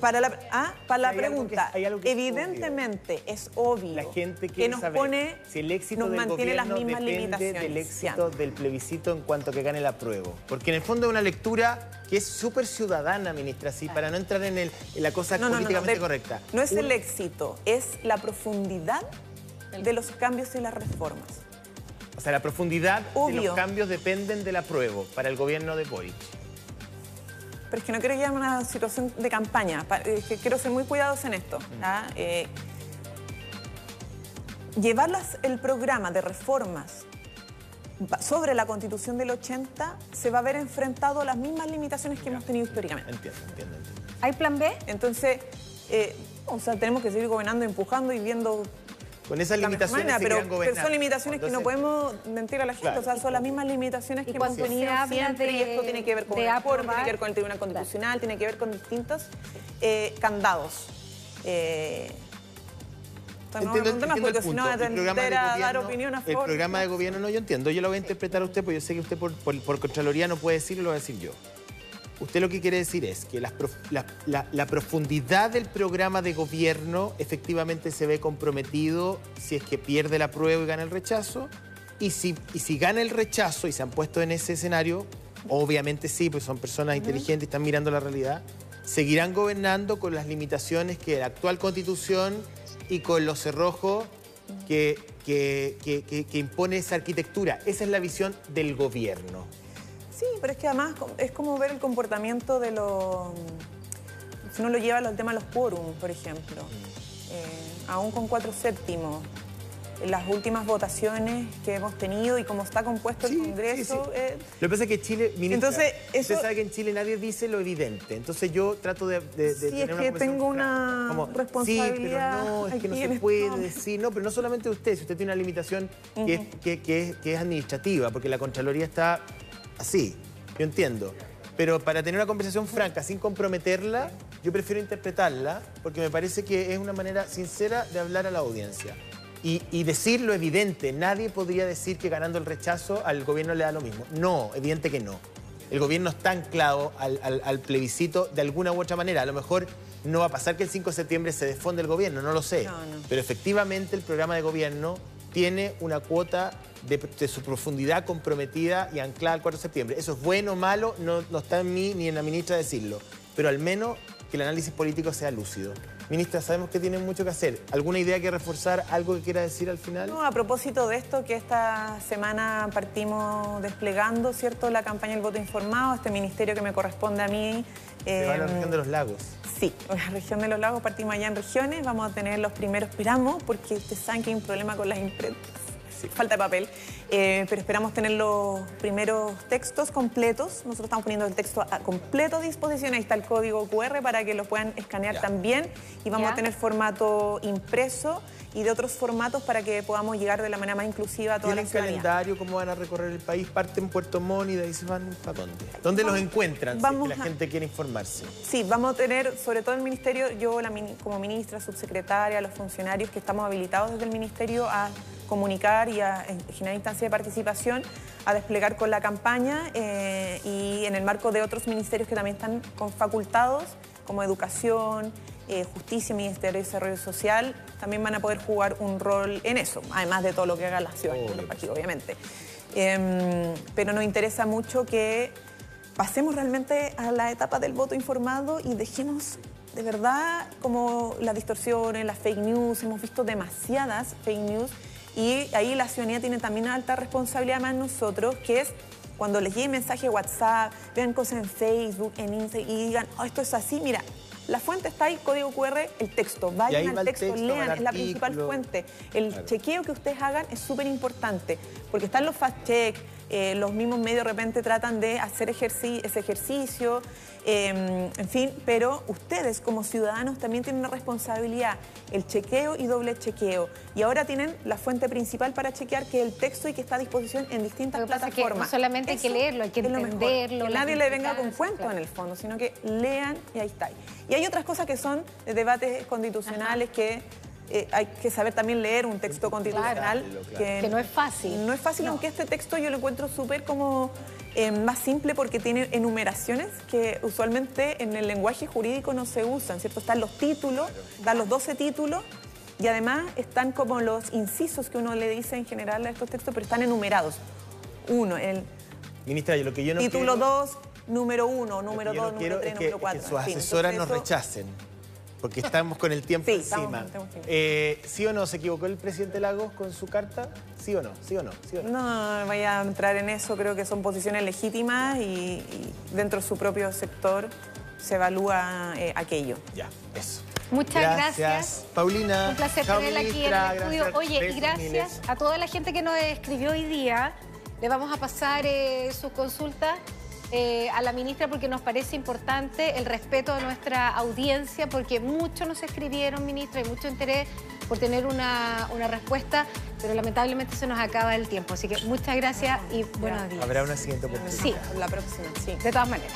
C: Para la, ah, para la
B: Hay algo que-
C: pregunta,
B: hay algo que es
C: evidentemente es obvio,
B: La gente
C: que nos
B: saber
C: pone,
B: si el éxito
C: nos
B: del
C: mantiene las mismas limitaciones.
B: del éxito del plebiscito en cuanto que gane el apruebo. Porque en el fondo es una lectura que es súper ciudadana, ministra, así, para no entrar en, el- en la cosa
C: No, no, no, no,
B: políticamente
C: de-
B: correcta.
C: No es
B: Un-
C: el éxito, es la profundidad de los cambios y las reformas.
B: O sea, la profundidad de
C: Obvio.
B: los cambios dependen del apruebo para el gobierno de Boric.
C: Pero es que no quiero llegar a una situación de campaña, pa- es que quiero ser muy cuidadosa en esto. ¿ya? Eh, llevar las- el programa de reformas sobre la constitución del 80 se va a ver enfrentado a las mismas limitaciones que hemos tenido históricamente.
B: Entiendo, entiendo, entiendo.
D: ¿Hay plan B?
C: Entonces, eh, o sea, tenemos que seguir gobernando, empujando y viendo
B: Con esas limitaciones
C: manera, pero, pero son limitaciones que no podemos mentir a la gente,
B: Claro.
C: o sea, son las mismas limitaciones que hemos tenido siempre y esto tiene que ver con el
D: aprobar-
C: tiene que ver con el Tribunal Constitucional, tiene que ver con distintos eh, candados. Eh, o sea, no a
B: Entiendo, entiendo el
C: porque si no
B: punto. El programa de gobierno-
C: opinión a
B: El programa de gobierno no, yo entiendo. Yo lo voy a interpretar a usted, porque yo sé que usted por, por- por Contraloría no puede decirlo, lo voy a decir yo. Usted lo que quiere decir es que la, la- la profundidad del programa de gobierno efectivamente se ve comprometido si es que pierde la prueba y gana el rechazo. Y si, y si gana el rechazo y se han puesto en ese escenario, obviamente sí, pues son personas inteligentes y están mirando la realidad, seguirán gobernando con las limitaciones que la actual constitución y con los cerrojos que- que- que impone esa arquitectura. Esa es la visión del gobierno.
C: Sí, pero es que además es como ver el comportamiento de los... Si uno lo lleva al tema de los quórum, por ejemplo, eh, aún con cuatro séptimos, las últimas votaciones que hemos tenido y cómo está compuesto el Congreso... eh,
B: Lo que pasa es que Chile, ministra,
C: Entonces,
B: usted
C: eso-
B: sabe que en Chile nadie dice lo evidente. Entonces yo trato de, de- de
C: Sí,
B: tener
C: es
B: una
C: que tengo una
B: como,
C: responsabilidad
B: Sí, pero no, es que no se puede decir. No, pero no solamente usted, si usted tiene una limitación que, es, que- que es, que es administrativa, porque la Contraloría está así, yo entiendo. Pero para tener una conversación franca, sin comprometerla, yo prefiero interpretarla porque me parece que es una manera sincera de hablar a la audiencia. Y, y decir lo evidente, nadie podría decir que ganando el rechazo al gobierno le da lo mismo. No, evidente que no. El gobierno está anclado al, al- al plebiscito de alguna u otra manera. A lo mejor no va a pasar que el 5 de septiembre se desfonde el gobierno, no lo sé.
C: No, no.
B: Pero efectivamente el programa de gobierno tiene una cuota de, de su profundidad comprometida y anclada al 4 de septiembre. Eso es bueno o malo, no, no está en mí ni en la ministra decirlo. Pero al menos que el análisis político sea lúcido. Ministra, sabemos que tienen mucho que hacer. ¿Alguna idea que reforzar? ¿Algo que quiera decir al final?
C: No, a propósito de esto, que esta semana partimos desplegando, ¿cierto?, la campaña del voto informado, este ministerio que me corresponde a mí.
B: Se va a la
C: eh,
B: región de los lagos.
C: Sí, la región de los lagos partimos allá en regiones, vamos a tener los primeros, esperamos, porque ustedes saben que hay un problema con las imprentas, sí, falta de papel, eh, pero esperamos tener los primeros textos completos, nosotros estamos poniendo el texto a completo a disposición, ahí está el código QR para que lo puedan escanear también y vamos
D: Ya.
C: a tener formato impreso y de otros formatos para que podamos llegar de la manera más inclusiva a toda la
B: ¿Tienen
C: ciudadanía.
B: calendario? ¿Cómo van a recorrer el país? ¿Parten en Puerto Montt y de ahí se van para dónde? ¿Dónde los encuentran si es
C: vamos
B: que la
C: a-
B: gente quiere informarse?
C: Sí, vamos a tener, sobre todo el ministerio, yo la mini- como ministra, subsecretaria, los funcionarios que estamos habilitados desde el ministerio a comunicar y a eh, generar instancias de participación, a desplegar con la campaña eh, y en el marco de otros ministerios que también están con facultados, como educación, eh, justicia, Ministerio de Desarrollo Social, también van a poder jugar un rol en eso, además de todo lo que haga la ciudad, los partidos, obviamente. Em, pero nos interesa mucho que pasemos realmente a la etapa del voto informado y dejemos de verdad como las distorsiones, las fake news, hemos visto demasiadas fake news y ahí la ciudadanía tiene también una alta responsabilidad más nosotros, que es cuando les llegue mensaje de WhatsApp, vean cosas en Facebook, en Instagram y digan, oh, esto es así, mira, la fuente está ahí, código QR, el texto, vayan
B: va
C: al texto, lean, es la principal fuente. El
B: Claro.
C: chequeo que ustedes hagan es súper importante, porque están los fact-check, eh, los mismos medios de repente tratan de hacer ejerci- ese ejercicio, eh, en fin, pero ustedes como ciudadanos también tienen una responsabilidad, el chequeo y doble chequeo. Y ahora tienen la fuente principal para chequear, que es el texto y que está a disposición en distintas
D: Lo que pasa es que
C: plataformas.
D: no solamente hay que leerlo, hay que entenderlo,
C: Que nadie le venga con
D: claro.
C: en el fondo, sino que lean y ahí está. Y hay otras cosas que son de debates constitucionales que eh, hay que saber también leer un texto constitucional.
D: claro. Que no es fácil.
C: No es fácil, aunque este texto yo lo encuentro súper como eh, más simple porque tiene enumeraciones que usualmente en el lenguaje jurídico no se usan, ¿cierto? Están los títulos, están los 12 títulos y además están como los incisos que uno le dice en general a estos textos, pero están enumerados. Uno, el
B: Ministra, yo lo que yo no
C: título
B: quiero...
C: 2, número 1, número
B: Lo que yo
C: 2,
B: no quiero
C: número 3,
B: es que,
C: número 4.
B: que sus asesoras nos rechacen, porque estamos con el tiempo
C: Sí, estamos
B: encima.
C: tiempo encima.
B: Eh, ¿Sí o no se equivocó el presidente Lagos con su carta? ¿Sí o no? ¿Sí o no? ¿Sí o no?
C: No vaya a entrar en eso, creo que son posiciones legítimas y, y dentro de su propio sector se evalúa eh, aquello.
B: Ya, eso.
D: Muchas gracias.
B: Paulina.
D: Un placer
B: Chao,
D: tenerla aquí en el estudio.
B: gracias.
D: Oye,
B: Besos
D: y gracias
B: miles.
D: a toda la gente que nos escribió hoy día. Le vamos a pasar eh, sus consultas eh, a la ministra porque nos parece importante el respeto a nuestra audiencia, porque muchos nos escribieron, ministra, y mucho interés por tener una, una respuesta, pero lamentablemente se nos acaba el tiempo. Así que muchas gracias y buenos días.
B: Habrá una siguiente oportunidad.
D: Sí,
C: La próxima, sí.
D: de todas maneras.